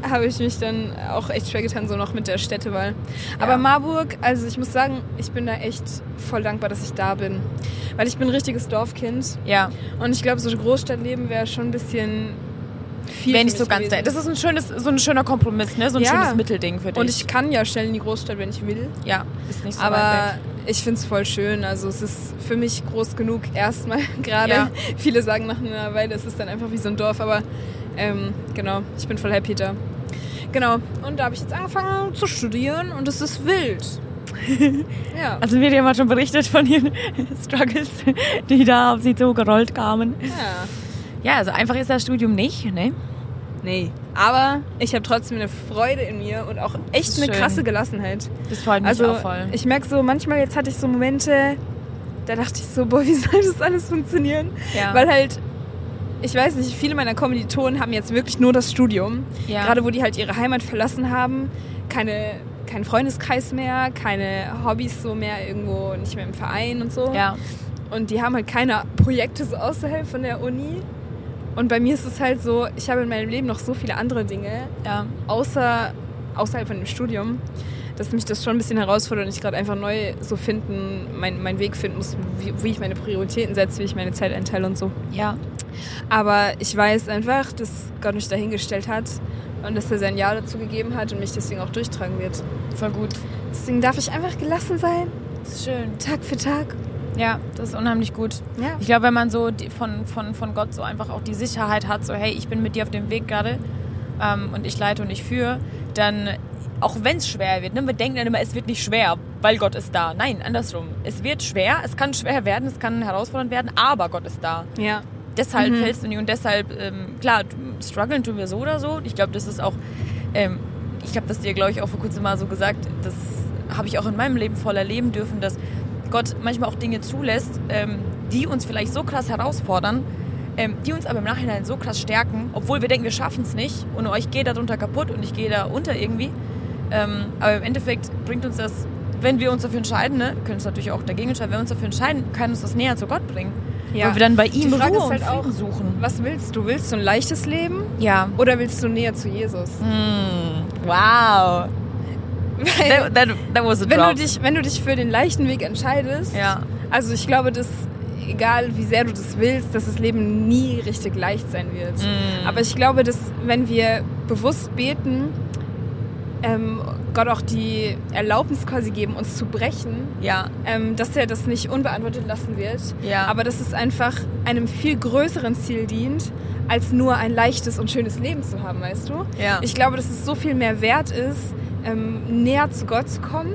habe ich mich dann auch echt schwer getan, so noch mit der Städtewahl. Aber Ja. Marburg, also ich muss sagen, ich bin da echt voll dankbar, dass ich da bin. Weil ich bin ein richtiges Dorfkind Ja, und ich glaube, so ein Großstadtleben wäre schon ein bisschen viel. wäre nicht so ganz da. Das ist ein schönes, so ein schöner Kompromiss, ne? So ein Ja. schönes Mittelding für dich. Und ich kann ja schnell in die Großstadt, wenn ich will. ja, ist nicht so weit Aber weg. ich finde es voll schön. Also es ist für mich groß genug erstmal gerade. Ja. Viele sagen nach einer Weile, es ist dann einfach wie so ein Dorf. Aber ähm, genau, ich bin voll happy da. Genau. Und da habe ich jetzt angefangen zu studieren und es ist wild. ja. Also Miriam hat schon berichtet von ihren Struggles, die da auf sie zugerollt kamen. ja. Ja, also einfach ist das Studium nicht, ne? Nee. Aber ich habe trotzdem eine Freude in mir und auch echt eine schön. krasse Gelassenheit. Das freut mich Also auch voll. ich merke so, manchmal jetzt hatte ich so Momente, da dachte ich so, boah, wie soll das alles funktionieren? Ja. Weil halt, ich weiß nicht, viele meiner Kommilitonen haben jetzt wirklich nur das Studium. Ja. Gerade wo die halt ihre Heimat verlassen haben, keine, keinen Freundeskreis mehr, keine Hobbys so mehr irgendwo, nicht mehr im Verein und so. ja, Und die haben halt keine Projekte so außerhalb von der Uni. Und bei mir ist es halt so, ich habe in meinem Leben noch so viele andere Dinge, ja, außer, außerhalb von dem Studium, dass mich das schon ein bisschen herausfordert und ich gerade einfach neu so finden, mein, meinen Weg finden muss, wie, wie ich meine Prioritäten setze, wie ich meine Zeit einteile und so. ja. Aber ich weiß einfach, dass Gott mich dahingestellt hat und dass er sein Ja dazu gegeben hat und mich deswegen auch durchtragen wird. Voll gut. Deswegen darf ich einfach gelassen sein, Das ist schön. Tag für Tag. Ja, das ist unheimlich gut. Ja. Ich glaube, wenn man so die, von, von, von Gott so einfach auch die Sicherheit hat, so hey, ich bin mit dir auf dem Weg gerade ähm, und ich leite und ich führe, dann auch wenn es schwer wird, ne, wir denken dann immer, es wird nicht schwer, weil Gott ist da. Nein, andersrum. Es wird schwer, es kann schwer werden, es kann herausfordernd werden, aber Gott ist da. Ja. Deshalb Mhm. fällst du nicht und deshalb, ähm, klar, strugglen tun wir so oder so. Ich glaube, das ist auch, ähm, ich habe das dir, glaube ich, auch vor kurzem mal so gesagt, das habe ich auch in meinem Leben voll erleben dürfen, dass Gott manchmal auch Dinge zulässt, ähm, die uns vielleicht so krass herausfordern, ähm, die uns aber im Nachhinein so krass stärken, obwohl wir denken, wir schaffen es nicht und ich gehe darunter kaputt und ich gehe da unter irgendwie. Ähm, aber im Endeffekt bringt uns das, wenn wir uns dafür entscheiden, ne, wir können uns natürlich auch dagegen entscheiden, wenn wir uns dafür entscheiden, kann uns das näher zu Gott bringen. Ja. Weil wir dann bei Die ihm Frage Ruhe ist halt und auch, suchen. was willst du? Willst du ein leichtes Leben Ja. oder willst du näher zu Jesus? Mm, wow. Weil, That, that, that was a wenn, drop. du dich, wenn du dich für den leichten Weg entscheidest, ja. also ich glaube, dass egal wie sehr du das willst, dass das Leben nie richtig leicht sein wird. Mm. Aber ich glaube, dass wenn wir bewusst beten, ähm, Gott auch die Erlaubnis quasi geben, uns zu brechen, Ja. ähm, dass er das nicht unbeantwortet lassen wird. Ja. Aber dass es einfach einem viel größeren Ziel dient, als nur ein leichtes und schönes Leben zu haben, weißt du? Ja. Ich glaube, dass es so viel mehr wert ist, ähm, näher zu Gott zu kommen,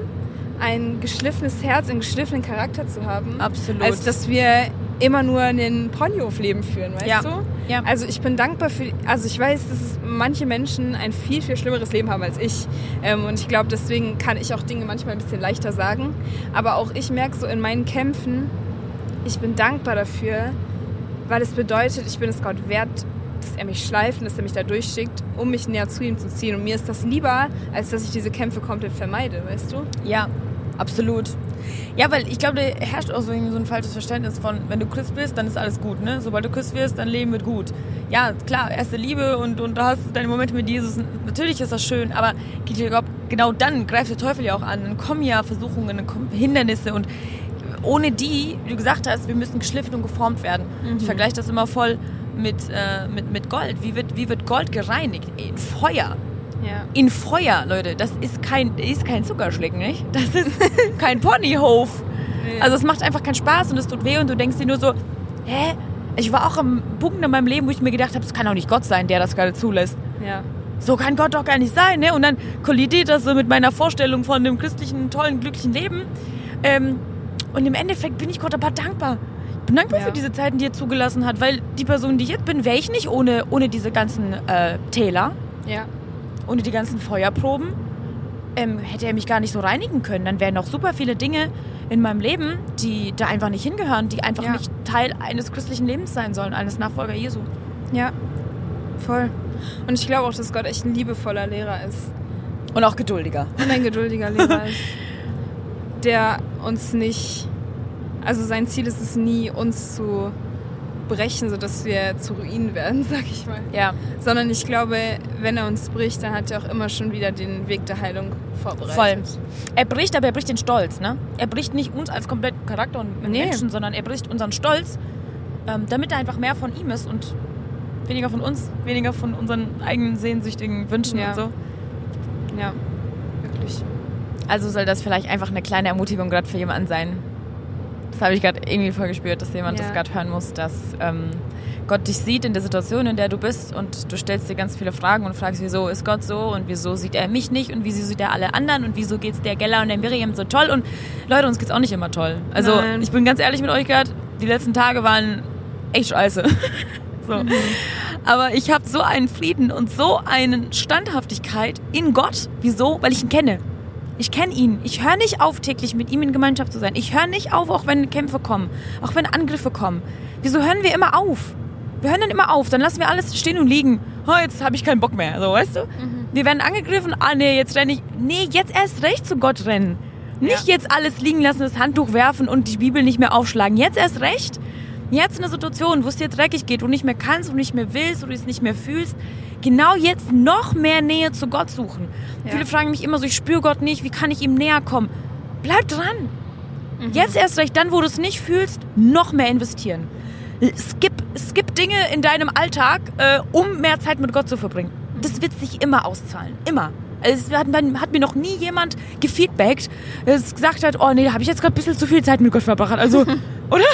ein geschliffenes Herz, einen geschliffenen Charakter zu haben, Absolut. als dass wir immer nur ein Ponyhof-Leben führen, weißt Ja. du? Ja. Also ich bin dankbar für, also ich weiß, dass manche Menschen ein viel, viel schlimmeres Leben haben als ich. Ähm, und ich glaube, deswegen kann ich auch Dinge manchmal ein bisschen leichter sagen. Aber auch ich merke so in meinen Kämpfen, ich bin dankbar dafür, weil es bedeutet, ich bin es Gott wert, er mich schleift und dass er mich da durchschickt, um mich näher zu ihm zu ziehen. Und mir ist das lieber, als dass ich diese Kämpfe komplett vermeide, weißt du? Ja, absolut. Ja, weil ich glaube, da herrscht auch so, ein falsches Verständnis von, wenn du Christ bist, dann ist alles gut, ne? Sobald du Christ wirst, dein Leben wird gut. Ja, klar, erste Liebe und, und du hast deine Momente mit Jesus. Natürlich ist das schön, aber ich glaube, genau dann greift der Teufel ja auch an. Dann kommen ja Versuchungen, dann kommen Hindernisse und ohne die, wie du gesagt hast, wir müssen geschliffen und geformt werden. Ich vergleiche das immer voll mit, äh, mit, mit Gold. Wie wird, wie wird Gold gereinigt? In Feuer. Ja. In Feuer, Leute. Das ist kein, ist kein Zuckerschlecken, nicht? Das ist kein Ponyhof. Also es macht einfach keinen Spaß und es tut weh und du denkst dir nur so, hä? Ich war auch am Punkt in meinem Leben, wo ich mir gedacht habe, es kann doch nicht Gott sein, der das gerade zulässt. Ja. So kann Gott doch gar nicht sein, ne? Und dann kollidiert das so mit meiner Vorstellung von dem christlichen, tollen, glücklichen Leben. Ähm, und im Endeffekt bin ich Gott aber dankbar. Bin dankbar Ja. für diese Zeiten, die er zugelassen hat, weil die Person, die ich jetzt bin, wäre ich nicht ohne, ohne diese ganzen äh, Täler, Ja. ohne die ganzen Feuerproben. Ähm, hätte er mich gar nicht so reinigen können. Dann wären noch super viele Dinge in meinem Leben, die da einfach nicht hingehören, die einfach Ja. nicht Teil eines christlichen Lebens sein sollen, eines Nachfolger Jesu. Ja, voll. Und ich glaube auch, dass Gott echt ein liebevoller Lehrer ist. Und auch geduldiger. Und ein geduldiger Lehrer ist. Der uns nicht. Also sein Ziel ist es nie, uns zu brechen, sodass wir zu Ruinen werden, sag ich mal. Ja. Sondern ich glaube, wenn er uns bricht, dann hat er auch immer schon wieder den Weg der Heilung vorbereitet. Voll. Er bricht, aber er bricht den Stolz, ne? Er bricht nicht uns als komplett Charakter und Nee. Menschen, sondern er bricht unseren Stolz, ähm, damit er einfach mehr von ihm ist und weniger von uns, weniger von unseren eigenen sehnsüchtigen Wünschen Ja. und so. Ja, wirklich. Also soll das vielleicht einfach eine kleine Ermutigung gerade für jemanden sein. Das habe ich gerade irgendwie voll gespürt, dass jemand Ja. das gerade hören muss, dass ähm, Gott dich sieht in der Situation, in der du bist und du stellst dir ganz viele Fragen und fragst, wieso ist Gott so und wieso sieht er mich nicht und wieso sieht er alle anderen und wieso geht's der Gella und der Miriam so toll und Leute, uns geht's auch nicht immer toll. Also Nein. ich bin ganz ehrlich mit euch gerade, die letzten Tage waren echt scheiße. so. Aber ich habe so einen Frieden und so eine Standhaftigkeit in Gott. Wieso? Weil ich ihn kenne. Ich kenne ihn. Ich höre nicht auf, täglich mit ihm in Gemeinschaft zu sein. Ich höre nicht auf, auch wenn Kämpfe kommen, auch wenn Angriffe kommen. Wieso hören wir immer auf? Wir hören dann immer auf, dann lassen wir alles stehen und liegen. Oh, jetzt habe ich keinen Bock mehr, so weißt du? Wir werden angegriffen. Ah nee, jetzt renne ich. Nee, jetzt erst recht zu Gott rennen. Nicht jetzt alles liegen lassen, das Handtuch werfen und die Bibel nicht mehr aufschlagen. Jetzt erst recht. Jetzt in einer Situation, wo es dir dreckig geht, wo du nicht mehr kannst, wo du nicht mehr willst, wo du es nicht mehr fühlst, genau jetzt noch mehr Nähe zu Gott suchen. Ja. Viele fragen mich immer so, ich spüre Gott nicht, wie kann ich ihm näher kommen? Bleib dran. Jetzt erst recht, dann wo du es nicht fühlst, noch mehr investieren. Skip, skip Dinge in deinem Alltag, äh, um mehr Zeit mit Gott zu verbringen. Das wird sich immer auszahlen. Immer. Also Es hat, hat mir noch nie jemand gefeedbackt, das gesagt hat, oh nee, da habe ich jetzt gerade ein bisschen zu viel Zeit mit Gott verbracht. Also, oder?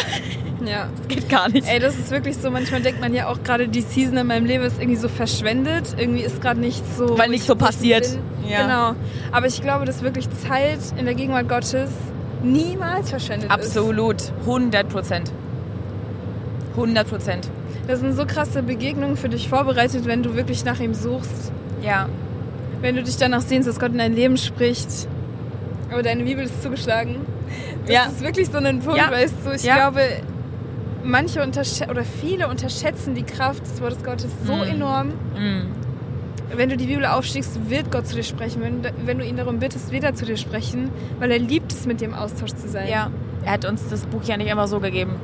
Ja. Das geht gar nicht. Ey, das ist wirklich so, manchmal denkt man ja auch gerade, die Season in meinem Leben ist irgendwie so verschwendet. Irgendwie ist gerade nichts so. Weil nichts ich so passiert. Ja. Genau. Aber ich glaube, dass wirklich Zeit in der Gegenwart Gottes niemals verschwendet ist. Absolut. 100 Prozent. 100 Prozent. Das sind so krasse Begegnungen für dich vorbereitet, wenn du wirklich nach ihm suchst. Ja. Wenn du dich danach sehnst, dass Gott in dein Leben spricht. Aber deine Bibel ist zugeschlagen. Das Ja. ist wirklich so ein Punkt, Ja. weißt du. Ich Ja. glaube, manche oder viele unterschätzen die Kraft des Wortes Gottes so Mhm. enorm. Mm. Wenn du die Bibel aufschlägst, wird Gott zu dir sprechen. Wenn, du- wenn du ihn darum bittest, wird er zu dir sprechen, weil er liebt es, mit dir im Austausch zu sein. Ja. Er hat uns das Buch ja nicht einfach so gegeben.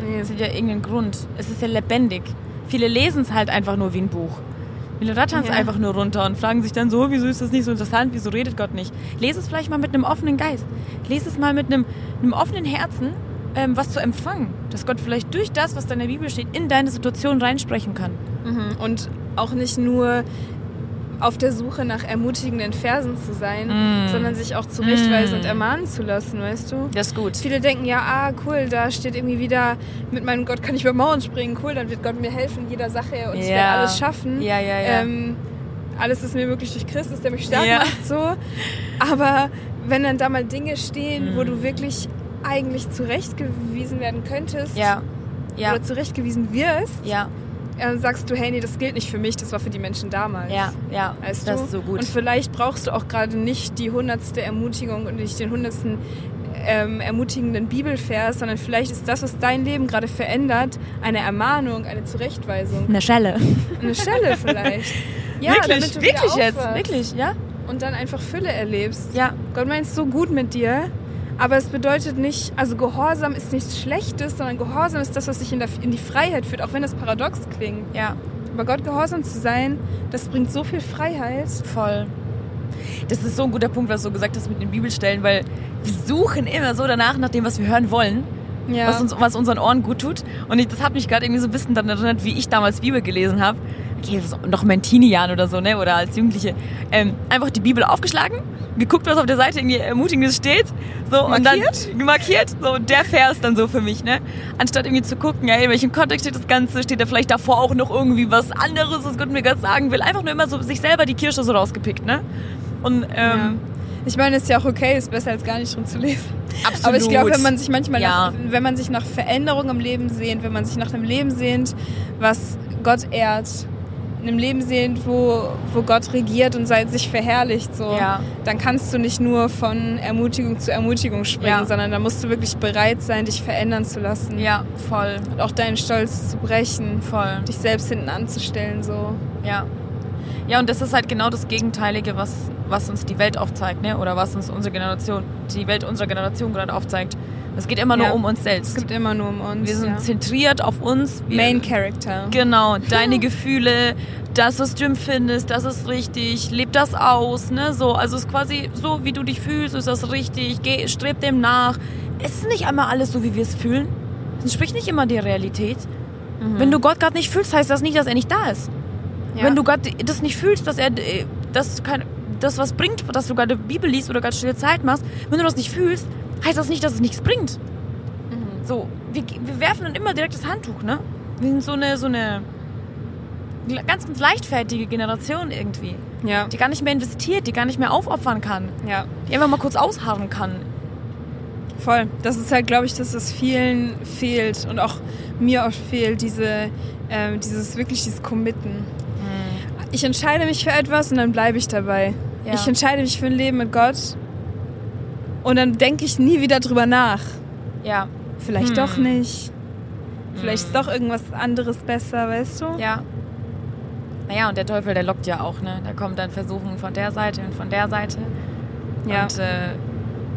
Nee. Es hat ja irgendeinen Grund. Es ist ja lebendig. Viele lesen es halt einfach nur wie ein Buch. Viele rattern es Ja. einfach nur runter und fragen sich dann so, wieso ist das nicht so interessant, wieso redet Gott nicht? Lese es vielleicht mal mit einem offenen Geist. Lese es mal mit einem, einem offenen Herzen, ähm, was zu empfangen. Dass Gott vielleicht durch das, was da in der Bibel steht, in deine Situation reinsprechen kann. Mhm. Und auch nicht nur auf der Suche nach ermutigenden Versen zu sein, Mm. sondern sich auch zurechtweisen Mm. und ermahnen zu lassen, weißt du? Das ist gut. Viele denken ja, ah, cool, da steht irgendwie wieder, mit meinem Gott kann ich über Mauern springen, cool, dann wird Gott mir helfen in jeder Sache und ich werde Ja. alles schaffen. Ja, ja, ja. Ähm, alles ist mir möglich durch Christus, der mich stark Ja. macht, so. Aber wenn dann da mal Dinge stehen, wo Mm. du wirklich eigentlich zurechtgewiesen werden könntest ja. Ja. oder zurechtgewiesen wirst, Ja. äh, sagst du, hey, nee, das gilt nicht für mich, das war für die Menschen damals. Ja. Ja. Weißt das du? ist so gut. Und vielleicht brauchst du auch gerade nicht die hundertste Ermutigung und nicht den hundertsten ähm, ermutigenden Bibelvers, sondern vielleicht ist das, was dein Leben gerade verändert, eine Ermahnung, eine Zurechtweisung, Eine Schelle. eine Schelle vielleicht. Ja, wirklich, wirklich jetzt. Wirklich, ja? Und dann einfach Fülle erlebst. Ja. Gott meint es so gut mit dir, aber es bedeutet nicht, also Gehorsam ist nichts Schlechtes, sondern Gehorsam ist das, was dich in, der, in die Freiheit führt, auch wenn das paradox klingt. Ja. Aber Gott gehorsam zu sein, das bringt so viel Freiheit. Voll. Das ist so ein guter Punkt, was du gesagt hast mit den Bibelstellen, weil wir suchen immer so danach, nach dem, was wir hören wollen, Ja. was, uns, was unseren Ohren gut tut. Und ich, das hat mich gerade irgendwie so ein bisschen daran erinnert, wie ich damals Bibel gelesen habe. Okay, noch in meinen Teenie-Jahren oder so, ne? Oder als Jugendliche. Ähm, einfach die Bibel aufgeschlagen, geguckt, was auf der Seite irgendwie Ermutigendes steht. So, Markiert? und dann markiert. So, der Vers dann so für mich, ne? Anstatt irgendwie zu gucken, ja, in welchem Kontext steht das Ganze, steht da vielleicht davor auch noch irgendwie was anderes, was Gott mir gerade sagen will. Einfach nur immer so sich selber die Kirsche so rausgepickt, ne? Und ähm, Ja. Ich meine, es ist ja auch okay, ist besser als gar nicht drin zu lesen. absolut. Aber ich glaube, wenn man sich manchmal Ja. nach, wenn man sich nach Veränderung im Leben sehnt, wenn man sich nach einem Leben sehnt, was Gott ehrt, einem Leben sehnt, wo, wo Gott regiert und sich verherrlicht, so, Ja. dann kannst du nicht nur von Ermutigung zu Ermutigung springen, Ja. sondern da musst du wirklich bereit sein, dich verändern zu lassen. Ja, voll, Und auch deinen Stolz zu brechen, voll. dich selbst hinten anzustellen, so. Ja. Ja, und das ist halt genau das Gegenteilige, was, was uns die Welt aufzeigt, ne? Oder was uns unsere Generation, die Welt unserer Generation gerade aufzeigt. Es geht immer nur Ja. um uns Es selbst. gibt immer nur um uns. Wir sind ja. zentriert auf uns. Wir, Main Character. Genau, deine Gefühle, das, was du empfindest, das ist richtig, leb das aus, ne? So, also es ist quasi so, wie du dich fühlst, ist das richtig, geh, streb dem nach. Es ist nicht einmal alles so, wie wir es fühlen. Es entspricht nicht immer der Realität. Wenn du Gott gerade nicht fühlst, heißt das nicht, dass er nicht da ist. Ja. Wenn du Gott das nicht fühlst, dass er äh, das, kein, das was bringt, dass du gerade Bibel liest oder gerade stille Zeit machst, wenn du das nicht fühlst, heißt das nicht, dass es nichts bringt. So, wir, wir werfen dann immer direkt das Handtuch, ne? Wir sind so eine, so eine ganz, ganz leichtfertige Generation irgendwie, ja. die gar nicht mehr investiert, die gar nicht mehr aufopfern kann, ja. die einfach mal kurz ausharren kann. Voll. Das ist halt, glaube ich, dass es vielen fehlt und auch mir oft fehlt, diese, ähm, dieses wirklich dieses Committen. Ich entscheide mich für etwas und dann bleibe ich dabei. Ja. Ich entscheide mich für ein Leben mit Gott und dann denke ich nie wieder drüber nach. Ja, Vielleicht Hm. doch nicht. Vielleicht ist doch irgendwas anderes besser, weißt du? ja. Naja, und der Teufel, der lockt ja auch, ne? Da kommt dann Versuchungen von der Seite und von der Seite. Ja. Und äh,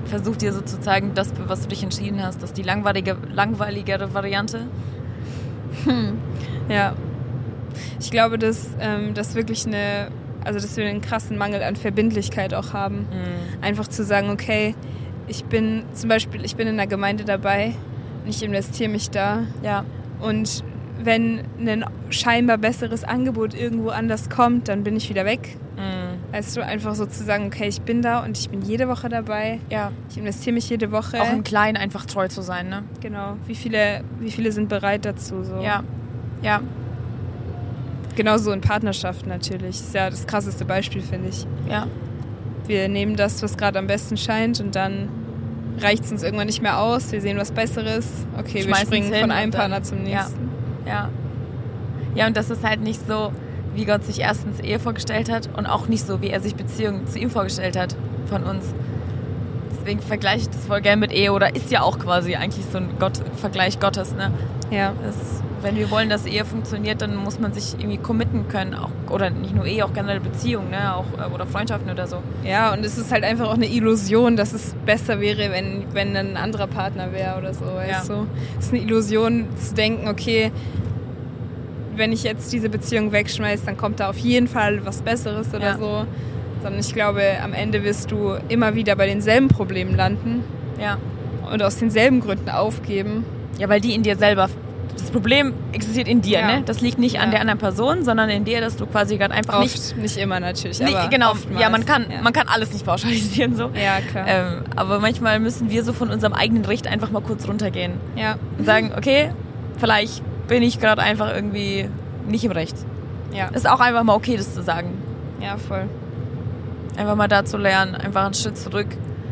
versucht dir so zu zeigen, das, was du dich entschieden hast, das ist die langweilige, langweiligere Variante. Ja. Ich glaube, dass ähm, das wirklich eine, also dass wir einen krassen Mangel an Verbindlichkeit auch haben. Einfach zu sagen, okay, ich bin zum Beispiel, ich bin in einer Gemeinde dabei und ich investiere mich da. Ja. Und wenn ein scheinbar besseres Angebot irgendwo anders kommt, dann bin ich wieder weg. Mhm. Weißt du, einfach so zu sagen, okay, ich bin da und ich bin jede Woche dabei. Ja. Ich investiere mich jede Woche. Auch im Kleinen einfach treu zu sein, ne? genau. Wie viele, wie viele sind bereit dazu? So. Ja. Ja. Genauso in Partnerschaften natürlich. Ist ja das krasseste Beispiel, finde ich. Ja. Wir nehmen das, was gerade am besten scheint und dann reicht es uns irgendwann nicht mehr aus. Wir sehen was Besseres. Okay, wir springen von einem dann- Partner zum ja. nächsten. Ja. Ja, und das ist halt nicht so, wie Gott sich erstens Ehe vorgestellt hat und auch nicht so, wie er sich Beziehungen zu ihm vorgestellt hat von uns. Deswegen vergleiche ich das voll gerne mit Ehe oder ist ja auch quasi eigentlich so ein Gott, Vergleich Gottes, ne? Ja. Das, wenn wir wollen, dass Ehe funktioniert, dann muss man sich irgendwie committen können. Auch, oder nicht nur Ehe, auch generell Beziehungen, ne? Auch, äh, oder Freundschaften oder so. Ja, und es ist halt einfach auch eine Illusion, dass es besser wäre, wenn, wenn ein anderer Partner wäre oder so, weißt Ja. du? Es ist eine Illusion zu denken, okay, wenn ich jetzt diese Beziehung wegschmeiße, dann kommt da auf jeden Fall was Besseres oder Ja. so. Sondern ich glaube, am Ende wirst du immer wieder bei denselben Problemen landen Ja. und aus denselben Gründen aufgeben. Ja, weil die in dir selber. Das Problem existiert in dir, Ja. ne? Das liegt nicht an Ja. der anderen Person, sondern in dir, dass du quasi gerade einfach nicht Oft, nicht immer natürlich, Nee, aber genau, oftmals. ja, man kann, Ja. man kann alles nicht pauschalisieren so. ja, klar. Ähm, aber manchmal müssen wir so von unserem eigenen Recht einfach mal kurz runtergehen ja, und sagen, okay, vielleicht bin ich gerade einfach irgendwie nicht im Recht. ja, Ist auch einfach mal okay, das zu sagen. ja, voll. Einfach mal da zu lernen, einfach einen Schritt zurück.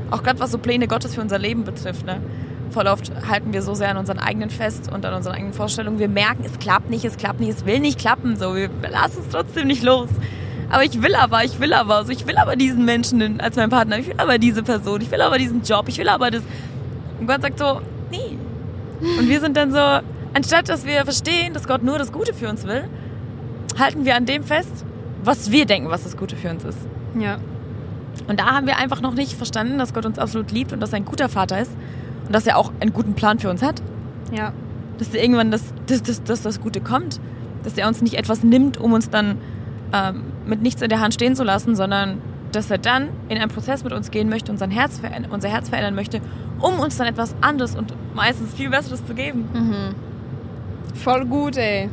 Auch gerade was so Pläne Gottes für unser Leben betrifft, ne? Voll oft halten wir so sehr an unseren eigenen fest und an unseren eigenen Vorstellungen. Wir merken, es klappt nicht, es klappt nicht, es will nicht klappen. So, wir lassen es trotzdem nicht los. Aber ich will aber, ich will aber, so, ich will aber diesen Menschen als meinen Partner, ich will aber diese Person, ich will aber diesen Job, ich will aber das. Und Gott sagt so, nee. Und wir sind dann so, anstatt dass wir verstehen, dass Gott nur das Gute für uns will, halten wir an dem fest, was wir denken, was das Gute für uns ist. Ja, Und da haben wir einfach noch nicht verstanden, dass Gott uns absolut liebt und dass er ein guter Vater ist und dass er auch einen guten Plan für uns hat. ja, Dass er irgendwann das, das, das, das, das Gute kommt. Dass er uns nicht etwas nimmt, um uns dann ähm, mit nichts in der Hand stehen zu lassen, sondern dass er dann in einen Prozess mit uns gehen möchte, unser Herz, verändern, unser Herz verändern möchte, um uns dann etwas anderes und meistens viel Besseres zu geben. voll gut, ey.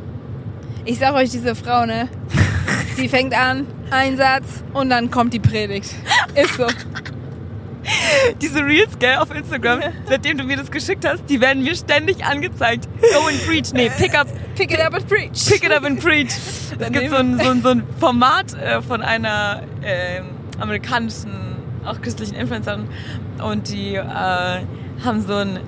Ich sag euch, diese Frau, ne? Sie fängt an, ein Satz und dann kommt die Predigt. Ist so. Diese Reels, gell, auf Instagram, seitdem du mir das geschickt hast, die werden mir ständig angezeigt. Go and preach. Nee, pick up, Pick it up and preach. Pick it up and preach. Es gibt so ein, so ein, so ein Format äh, von einer ähm, amerikanischen, auch christlichen Influencerin und die äh, haben so ein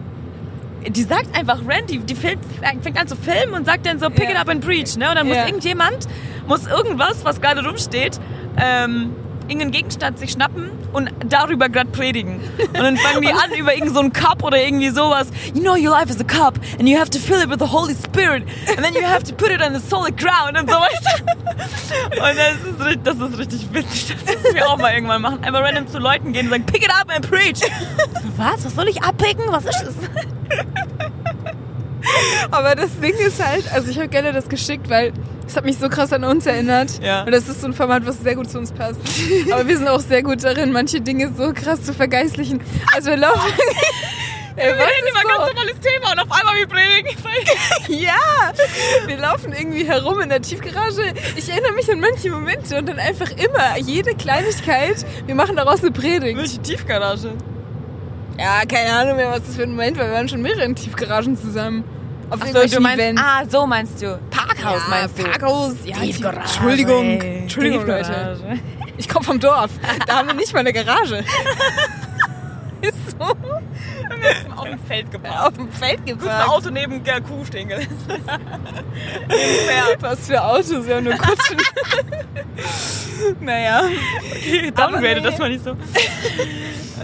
die sagt einfach Randy, die filmt, fängt an zu filmen und sagt dann so, pick Ja. it up and preach, ne? Und dann muss Ja. irgendjemand, muss irgendwas, was gerade rumsteht, ähm, irgendeinen Gegenstand sich schnappen und darüber gerade predigen. Und dann fangen die an über irgendeinen so Cup oder irgendwie sowas. You know your life is a cup and you have to fill it with the Holy Spirit and then you have to put it on the solid ground und so weiter. Und das ist, das ist richtig witzig. Das müssen wir auch mal irgendwann machen. Einfach random zu Leuten gehen und sagen, pick it up and preach. Was? Was soll ich abpicken? Was ist das? Aber das Ding ist halt, also ich habe gerne das geschickt, weil es hat mich so krass an uns erinnert. Ja. Und das ist so ein Format, was sehr gut zu uns passt. Aber wir sind auch sehr gut darin, manche Dinge so krass zu vergeistlichen. Also wir laufen. Ey, Wir reden über ein so? ganz normales Thema und auf einmal wir predigen. Ja, wir laufen irgendwie herum in der Tiefgarage. Ich erinnere mich an manche Momente und dann einfach immer, jede Kleinigkeit, wir machen daraus eine Predigt. Welche Tiefgarage? Ja, keine Ahnung mehr, was das für ein Moment war. Wir waren schon mehrere in Tiefgaragen zusammen. Auf Achso, irgendwelchen du meinst, Events. ah, so meinst du. Parkhaus ja, meinst du. Parkhaus, ja, Tiefgarage. Entschuldigung, Entschuldigung, Leute. Tiefgarage. Ich komme vom Dorf. Da haben wir nicht mal eine Garage. Ist so. Auf dem Feld geparkt. Auf dem Feld Kurz ein geparkt. Auto neben der Kuh stehen gelassen. Was für Autos, wir haben nur Kutschen. naja. Okay, Aber downgrade, nee. das war nicht so.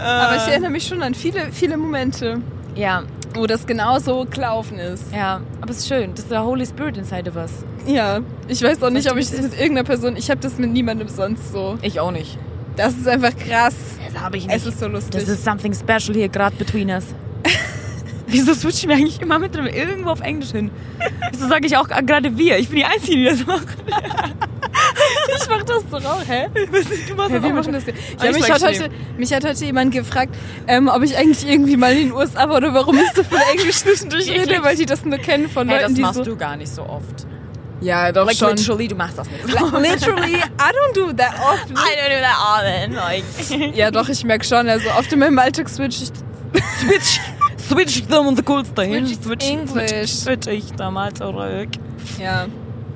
Aber ich erinnere mich schon an viele, viele Momente, Ja, wo das genauso gelaufen ist. ja, aber es ist schön. Das ist der Holy Spirit inside of us. Ja, ich weiß auch nicht, ob ich das mit irgendeiner Person, ich habe das mit niemandem sonst so. Ich auch nicht. Das ist einfach krass. Das habe ich Es ist so lustig. Das ist something special hier gerade between us. Wieso switchen wir eigentlich immer mit irgendwo auf Englisch hin? Wieso sage ich auch gerade wir? Ich bin die Einzige, die das macht. ich mach das doch auch, hä? Du machst Ja, das wir machen das ja. Mich, hat heute, mich hat heute jemand gefragt, ähm, ob ich eigentlich irgendwie mal in den USA war oder warum ich so viel Englisch zwischendurch rede, weil die das nur kennen von Hey, Leuten, das machst so... du gar nicht so oft. Ja, doch Like schon. literally, du machst das nicht. Like, literally, I don't do that often. I don't do that often. Like, Ja, doch, ich merke schon. Also oft in meinem Alltag switch ich switch, switch them on the coolste hin. Switch Switch, English. switch, switch ich da mal zurück. Ja,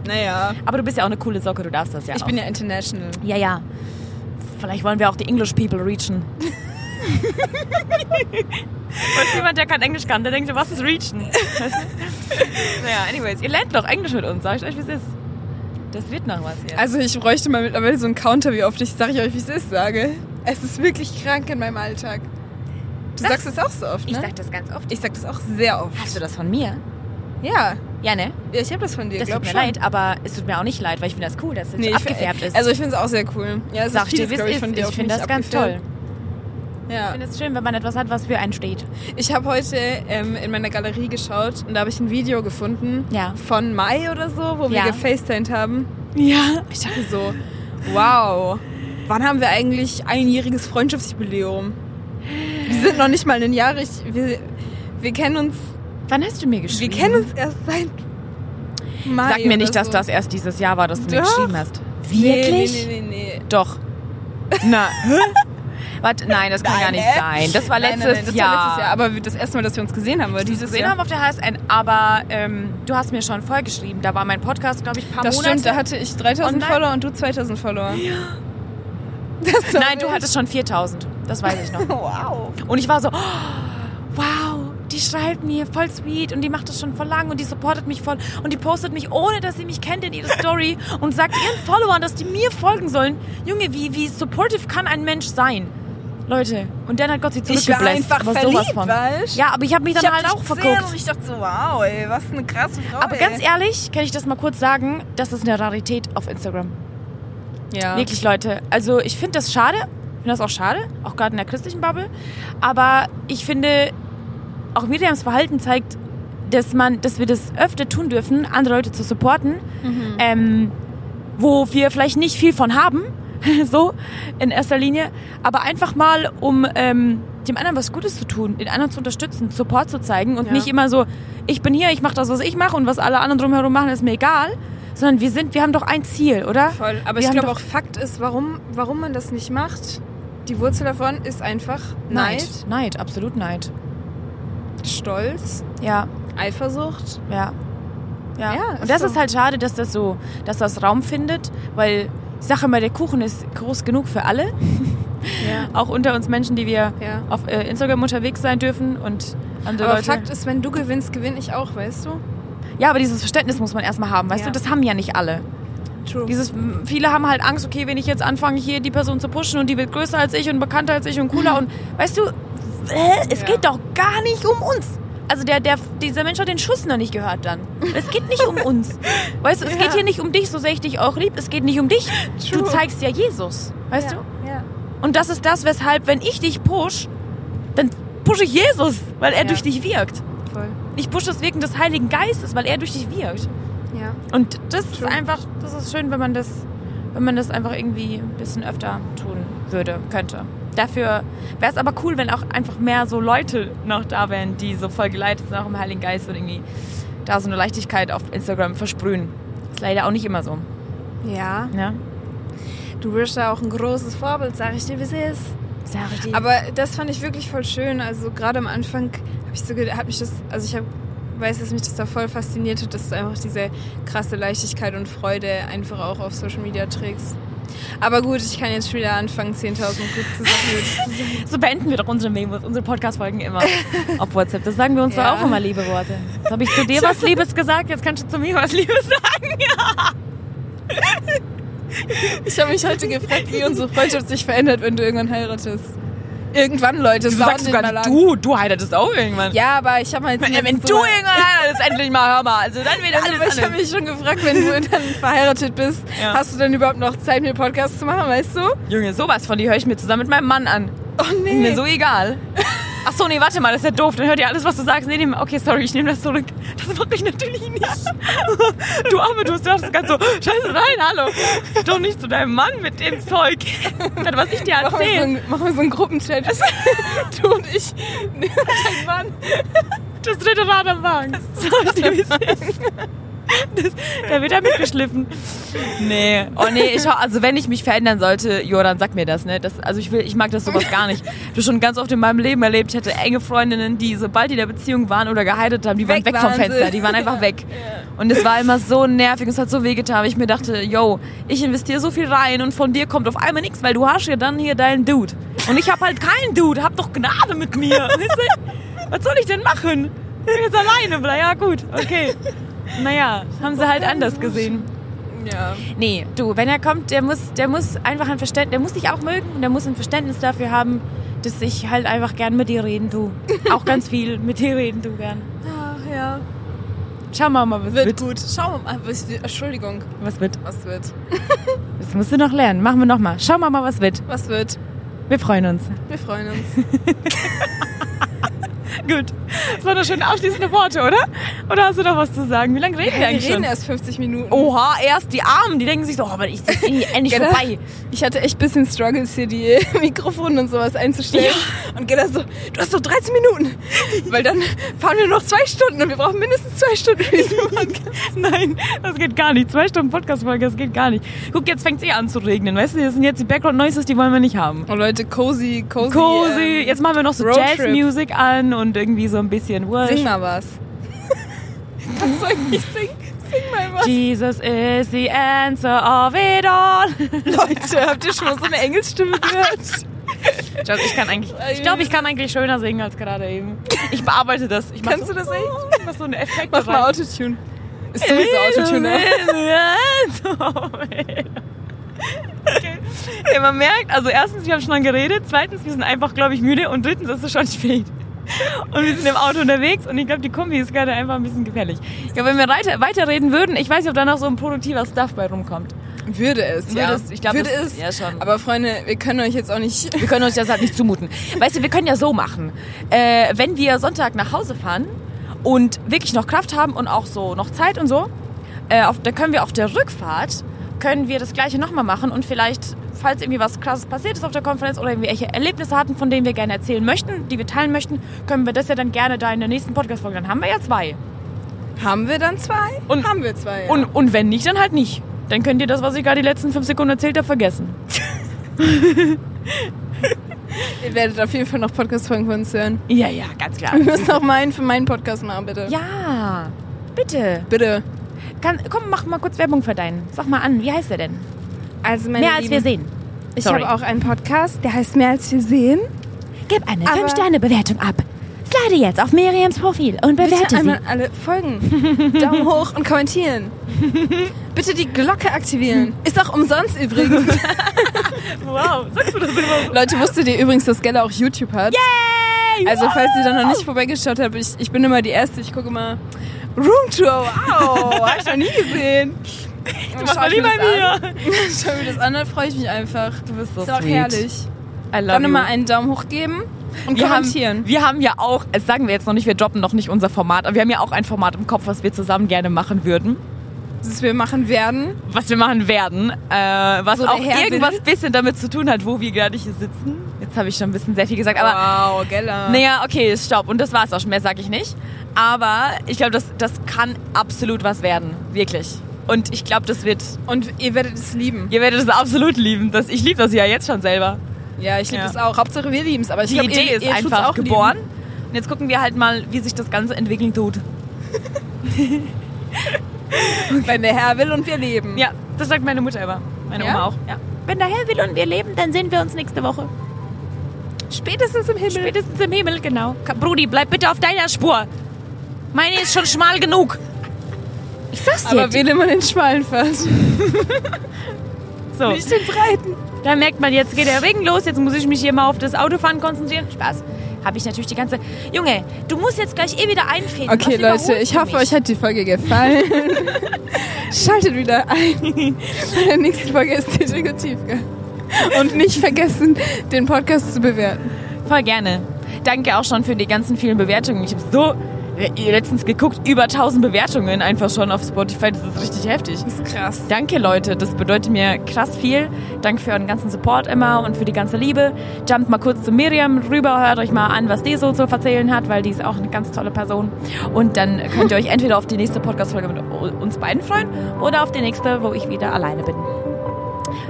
naja. Aber du bist ja auch eine coole Socke, du darfst das ja Ich auch. bin ja international. Ja, ja. Vielleicht wollen wir auch die English people reachen. Weißt jemand, der kein Englisch kann, der denkt, was ist reachen? Weißt du? naja, anyways, ihr lernt doch Englisch mit uns, sag ich euch, wie es ist. Das wird noch was hier. Also ich bräuchte mal mittlerweile so einen Counter, wie oft ich, sag ich euch, wie es ist, sage. Es ist wirklich krank in meinem Alltag. Du sagst es auch so oft, ne? ich sag das ganz oft. ich sag das auch sehr oft. Hast du das von mir? Ja, Ja, ne? ja ich habe das von dir, Das tut mir schon. leid, aber es tut mir auch nicht leid, weil ich finde das cool, dass es Nee, abgefärbt ist. Also ich finde es auch sehr cool. Ja, es Sag ist vieles, ich, von dir Ich finde das ganz toll. abgefärbt. Ich Ja. finde es schön, wenn man etwas hat, was für einen steht. Ich habe heute ähm, in meiner Galerie geschaut und da habe ich ein Video gefunden Ja. von Mai oder so, wo wir Ja. gefacetimed haben. Ja. Ich dachte so, wow, wann haben wir eigentlich einjähriges Freundschaftsjubiläum? Wir sind noch nicht mal ein Jahr. Ich, wir, wir kennen uns, Wann hast du mir wir geschrieben? kennen uns erst seit Mai. Sag mir nicht, dass so. das erst dieses Jahr war, dass du mir Doch. geschrieben hast. Wirklich? Nee, nee, nee, nee. Doch. Na. Warte, nein, das kann Nein, gar nicht hä? sein. Das war letztes nein, nein, das Jahr. War letztes Jahr. Aber das erste Mal, dass wir uns gesehen haben, war dieses gesehen Jahr. haben auf der HSN, aber ähm, du hast mir schon vorgeschrieben. Da war mein Podcast, glaube ich, ein paar Das Monate. stimmt, da hatte ich 3000 Online? Follower und du 2000 Follower. Ja. Das Nein, du wild. hattest schon 4000. Das weiß ich noch. Wow. Und ich war so, oh, wow, die schreibt mir voll sweet und die macht das schon voll lang und die supportet mich voll und die postet mich, ohne dass sie mich kennt, in ihre Story und sagt ihren Followern, dass die mir folgen sollen. Junge, wie, wie supportive kann ein Mensch sein? Leute, und dann hat Gott sie Ich war einfach verliebt, sowas von. weißt? Ja, aber ich habe mich dann Ich hab halt auch verguckt. Und ich dachte so, wow, ey, was eine krasse Frau. Aber ey. ganz ehrlich, kann ich das mal kurz sagen, das ist eine Rarität auf Instagram. ja. Wirklich, Leute. Also ich finde das schade. Ich finde das auch schade, auch gerade in der christlichen Bubble. Aber ich finde, auch Miriams Verhalten zeigt, dass man, dass wir das öfter tun dürfen, andere Leute zu supporten, ähm, wo wir vielleicht nicht viel von haben, so in erster Linie, aber einfach mal, um ähm, dem anderen was Gutes zu tun, den anderen zu unterstützen, Support zu zeigen und Ja. nicht immer so, ich bin hier, ich mache das, was ich mache und was alle anderen drumherum machen, ist mir egal, sondern wir sind, wir haben doch ein Ziel, oder? Voll. Aber Wir ich glaube auch, Fakt ist, warum, warum man das nicht macht. Die Wurzel davon ist einfach Neid, Neid, Neid, absolut Neid. Stolz, Ja, Eifersucht. ja. Ja, Ja, und das so. ist halt schade, dass das so, dass das Raum findet, weil ich sage immer, der Kuchen ist groß genug für alle, Ja. auch unter uns Menschen, die wir Ja. auf äh, Instagram unterwegs sein dürfen und andere Aber Leute. Fakt ist, wenn du gewinnst, gewinne ich auch, weißt du? ja, aber dieses Verständnis muss man erstmal haben, weißt Ja. du, das haben ja nicht alle. True. Dieses, viele haben halt Angst, okay, wenn ich jetzt anfange, hier die Person zu pushen und die wird größer als ich und bekannter als ich und cooler und weißt du, äh, es Ja. geht doch gar nicht um uns. Also der, der, dieser Mensch hat den Schuss noch nicht gehört dann. Es geht nicht um uns. Weißt du, es Ja. geht hier nicht um dich, so sehr ich dich auch lieb. Es geht nicht um dich. Du True. zeigst ja Jesus. Weißt ja. du? Ja. Und das ist das, weshalb, wenn ich dich push, dann pushe ich Jesus, weil er durch dich wirkt. Voll. Ich pushe das Wirken des Heiligen Geistes, weil er durch dich wirkt. Ja. Und das ist True. einfach, das ist schön, wenn man das, wenn man das einfach irgendwie ein bisschen öfter tun würde, könnte. Dafür wäre es aber cool, wenn auch einfach mehr so Leute noch da wären, die so voll geleitet sind, auch im Heiligen Geist und irgendwie da so eine Leichtigkeit auf Instagram versprühen. Ist leider auch nicht immer so. Ja. Ja? Du bist da auch ein großes Vorbild, sag ich dir, wie es ist. Sag ich dir. Aber das fand ich wirklich voll schön. Also gerade am Anfang habe ich so, hab mich das, also ich hab, weiß, dass mich das da voll fasziniert hat, dass du einfach diese krasse Leichtigkeit und Freude einfach auch auf Social Media trägst. Aber gut, ich kann jetzt schon wieder anfangen, 10.000 gute Sachen. so beenden wir doch unsere Memos, unsere Podcast-Folgen immer auf WhatsApp. Das sagen wir uns Ja. doch auch immer liebe Worte. Jetzt habe ich zu dir was Liebes gesagt, jetzt kannst du zu mir was Liebes sagen. Ich habe mich heute gefragt, wie unsere Freundschaft sich verändert, wenn du irgendwann heiratest. Irgendwann, Leute. Du sagst sogar du, du heiratest auch irgendwann. Ja, aber ich habe mal jetzt Wenn, wenn du irgendwann heiratest, endlich mal, hör mal. Also dann wieder alles aber ich habe mich schon gefragt, wenn du dann verheiratet bist, Ja. hast du denn überhaupt noch Zeit, mir Podcast zu machen, weißt du? Junge, sowas von dir höre ich mir zusammen mit meinem Mann an. Oh Ist nee. mir so egal. Ach so, nee, warte mal, das ist ja doof. Dann hört ihr alles, was du sagst. Nee, nee, okay, sorry, ich nehme das zurück. Das mache ich natürlich nicht. Du Arme, du sagst ganz so, scheiße, nein, hallo. Doch nicht zu deinem Mann mit dem Zeug. Das, was ich dir Machen wir, so erzähle. einen, machen wir so einen Gruppenchat. du und ich. Dein Mann. Das dritte Rad am Wagen. Ich dir, wie es ist. Das, da wird er mitgeschliffen. Nee. Oh nee, ich, also wenn ich mich verändern sollte, Jordan, sag mir das, ne? Das, also ich will, ich mag das sowas gar nicht. Ich habe schon ganz oft in meinem Leben erlebt, ich hatte enge Freundinnen, die sobald die in der Beziehung waren oder geheiratet haben, die waren Weg vom waren sie. Fenster, die waren einfach weg. Und es war immer so nervig, es hat so wehgetan, weil ich mir dachte, yo, ich investiere so viel rein und von dir kommt auf einmal nichts, weil du hast ja dann hier deinen Dude. Und ich habe halt keinen Dude, hab doch Gnade mit mir. Weißt du? Was soll ich denn machen? Ich bin jetzt alleine, ja gut, okay. Naja, haben sie halt anders gesehen. Ja. Nee, du, wenn er kommt, der muss, der muss einfach ein Verständnis, der muss dich auch mögen und der muss ein Verständnis dafür haben, dass ich halt einfach gern mit dir reden tu. Auch ganz viel mit dir reden tu gern. Ach ja. Schau mal, mal was Wird, wird. gut. Schauen wir mal. Was, Entschuldigung. Was wird? Was wird? Das musst du noch lernen. Machen wir noch mal. Schau mal, mal was wird. Was wird? Wir freuen uns. Wir freuen uns. Gut. Das waren doch schön abschließende Worte, oder? Oder hast du noch was zu sagen? Wie lange reden wir wir eigentlich reden schon? erst 50 Minuten. Oha, erst die Armen, die denken sich so, oh, aber ich ist endlich Genau. vorbei. Ich hatte echt ein bisschen Struggles, hier die Mikrofone und sowas einzustellen. Und Gerda so, du hast doch 13 Minuten. Weil dann fahren wir noch zwei Stunden und wir brauchen mindestens zwei Stunden für diesen Podcast. Nein, das geht gar nicht. Zwei Stunden Podcast-Folge, das geht gar nicht. Guck, jetzt fängt es eh an zu regnen. Weißt du, das sind jetzt die Background-Noises, die wollen wir nicht haben. Oh Leute, cozy, cozy. Cozy. ähm, Jetzt machen wir noch so. Jazz-Music an und irgendwie so ein bisschen Worship. Sing mal was. Kannst du eigentlich singen? Sing mal was. Jesus is the answer of it all. Leute, habt ihr schon mal so eine Engelsstimme gehört? Ich glaube, ich kann eigentlich, ich glaube, ich kann eigentlich schöner singen als gerade eben. Ich bearbeite das. Ich Kannst so, du das echt? Ich mach so eine Effekte Mach mal. Autotune. Ist sowieso Autotune. ne? Okay. Ja, man merkt, also erstens, wir haben schon lange geredet, zweitens, wir sind einfach, glaube ich, müde und drittens ist es schon spät. Und wir sind im Auto unterwegs und ich glaube, die Kombi ist gerade einfach ein bisschen gefährlich. Ich glaube, wenn wir weiter, weiterreden würden, ich weiß nicht, ob da noch so ein produktiver Stuff bei rumkommt. Würde es, ja. Würde es, ich glaube, Würde das- es. ja, schon. Aber Freunde, wir können euch jetzt auch nicht... Wir können uns das halt nicht zumuten. Weißt du, wir können ja so machen. Äh, wenn wir Sonntag nach Hause fahren und wirklich noch Kraft haben und auch so noch Zeit und so, äh, auf, da können wir auf der Rückfahrt, können wir das gleiche nochmal machen und vielleicht, falls irgendwie was krasses passiert ist auf der Konferenz oder irgendwelche Erlebnisse hatten, von denen wir gerne erzählen möchten, die wir teilen möchten, können wir das ja dann gerne da in der nächsten Podcast-Folge. Dann haben wir ja zwei. Haben wir dann zwei? Und- haben wir zwei, ja. Und, und wenn nicht, dann halt nicht. Dann könnt ihr das, was ich gerade die letzten fünf Sekunden erzählt habe, vergessen. Ihr werdet auf jeden Fall noch Podcast-Folgen von uns hören. Ja, ja, ganz klar. Wir müssen auch mal einen für meinen Podcast machen, bitte. Ja, bitte. Bitte. Kann, komm, mach mal kurz Werbung für deinen. Sag mal an, wie heißt der denn? Also meine Mehr als Lieben, wir sehen. Ich Sorry. habe auch einen Podcast, der heißt Mehr als wir sehen. Gib eine Aber- 5-Sterne-Bewertung ab. Slide jetzt auf Miriams Profil und Bitte bewerte einmal sie. alle folgen. Daumen hoch und kommentieren. Bitte die Glocke aktivieren. Ist auch umsonst übrigens. Wow, sagst du das immer? Leute, wusstet ihr übrigens, dass Gella auch YouTube hat? Yay! Also falls ihr da noch nicht vorbeigeschaut habt, ich, ich bin immer die Erste. Ich gucke immer Roomtour. Wow, hab ich noch nie gesehen. Du machst mal nie bei mir. Schau mir das an, dann freue ich mich einfach. Du bist so Ist auch sweet. herrlich. I love Dann you. immer einen Daumen hoch geben und wir haben, kommentieren. wir haben ja auch, das sagen wir jetzt noch nicht, wir droppen noch nicht unser Format, aber wir haben ja auch ein Format im Kopf, was wir zusammen gerne machen würden. Das wir machen werden. Was wir machen werden, äh, was So auch irgendwas will. bisschen damit zu tun hat, wo wir gerade hier sitzen. Jetzt habe ich schon ein bisschen sehr viel gesagt, aber wow, Gella. naja, okay, stopp. Und das war's auch schon, mehr sage ich nicht. Aber ich glaube, das, das kann absolut was werden, wirklich. Und ich glaube, das wird, Und ihr werdet es lieben. ihr werdet es absolut lieben. Das, ich liebe das ja jetzt schon selber. Ja, ich liebe Ja. es auch. Hauptsache wir lieben es. Aber ich Die glaub, Idee ihr, ist ihr einfach auch geboren. Und jetzt gucken wir halt mal, wie sich das Ganze entwickeln tut. Lieben. Wenn der Herr will und wir leben. Ja, das sagt meine Mutter immer. Meine Ja? Oma auch. Ja. Wenn der Herr will und wir leben, dann sehen wir uns nächste Woche. Spätestens im Himmel. Spätestens im Himmel, genau. Brudi, bleib bitte auf deiner Spur. Meine ist schon schmal genug. Ich sag's dir. Aber wähle mal den schmalen Pfad. so. Nicht den breiten. Da merkt man, jetzt geht der Regen los, jetzt muss ich mich hier mal auf das Autofahren konzentrieren. Spaß. Habe ich natürlich die ganze... Junge, du musst jetzt gleich eh wieder einfädeln. Okay, Leute, ich hoffe, mich? euch hat die Folge gefallen. Schaltet wieder ein. Bei der nächsten Folge ist Tiefgang. Tiefgang. Und nicht vergessen, den Podcast zu bewerten. Voll gerne. Danke auch schon für die ganzen vielen Bewertungen. Ich habe so letztens geguckt, über 1000 Bewertungen einfach schon auf Spotify. Das ist richtig heftig. Das ist krass. Danke, Leute. Das bedeutet mir krass viel. Danke für euren ganzen Support immer und für die ganze Liebe. Jumpt mal kurz zu Miriam rüber, hört euch mal an, was die so zu erzählen hat, weil die ist auch eine ganz tolle Person. Und dann könnt ihr euch entweder auf die nächste Podcast-Folge mit uns beiden freuen oder auf die nächste, wo ich wieder alleine bin.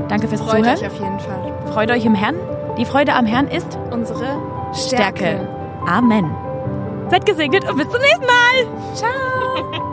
Danke fürs Freut Zuhören. euch auf jeden Fall. Freut euch im Herrn. Die Freude am Herrn ist Unsere Stärke. Stärke. Amen. Seid gesegnet und bis zum nächsten Mal. Ciao.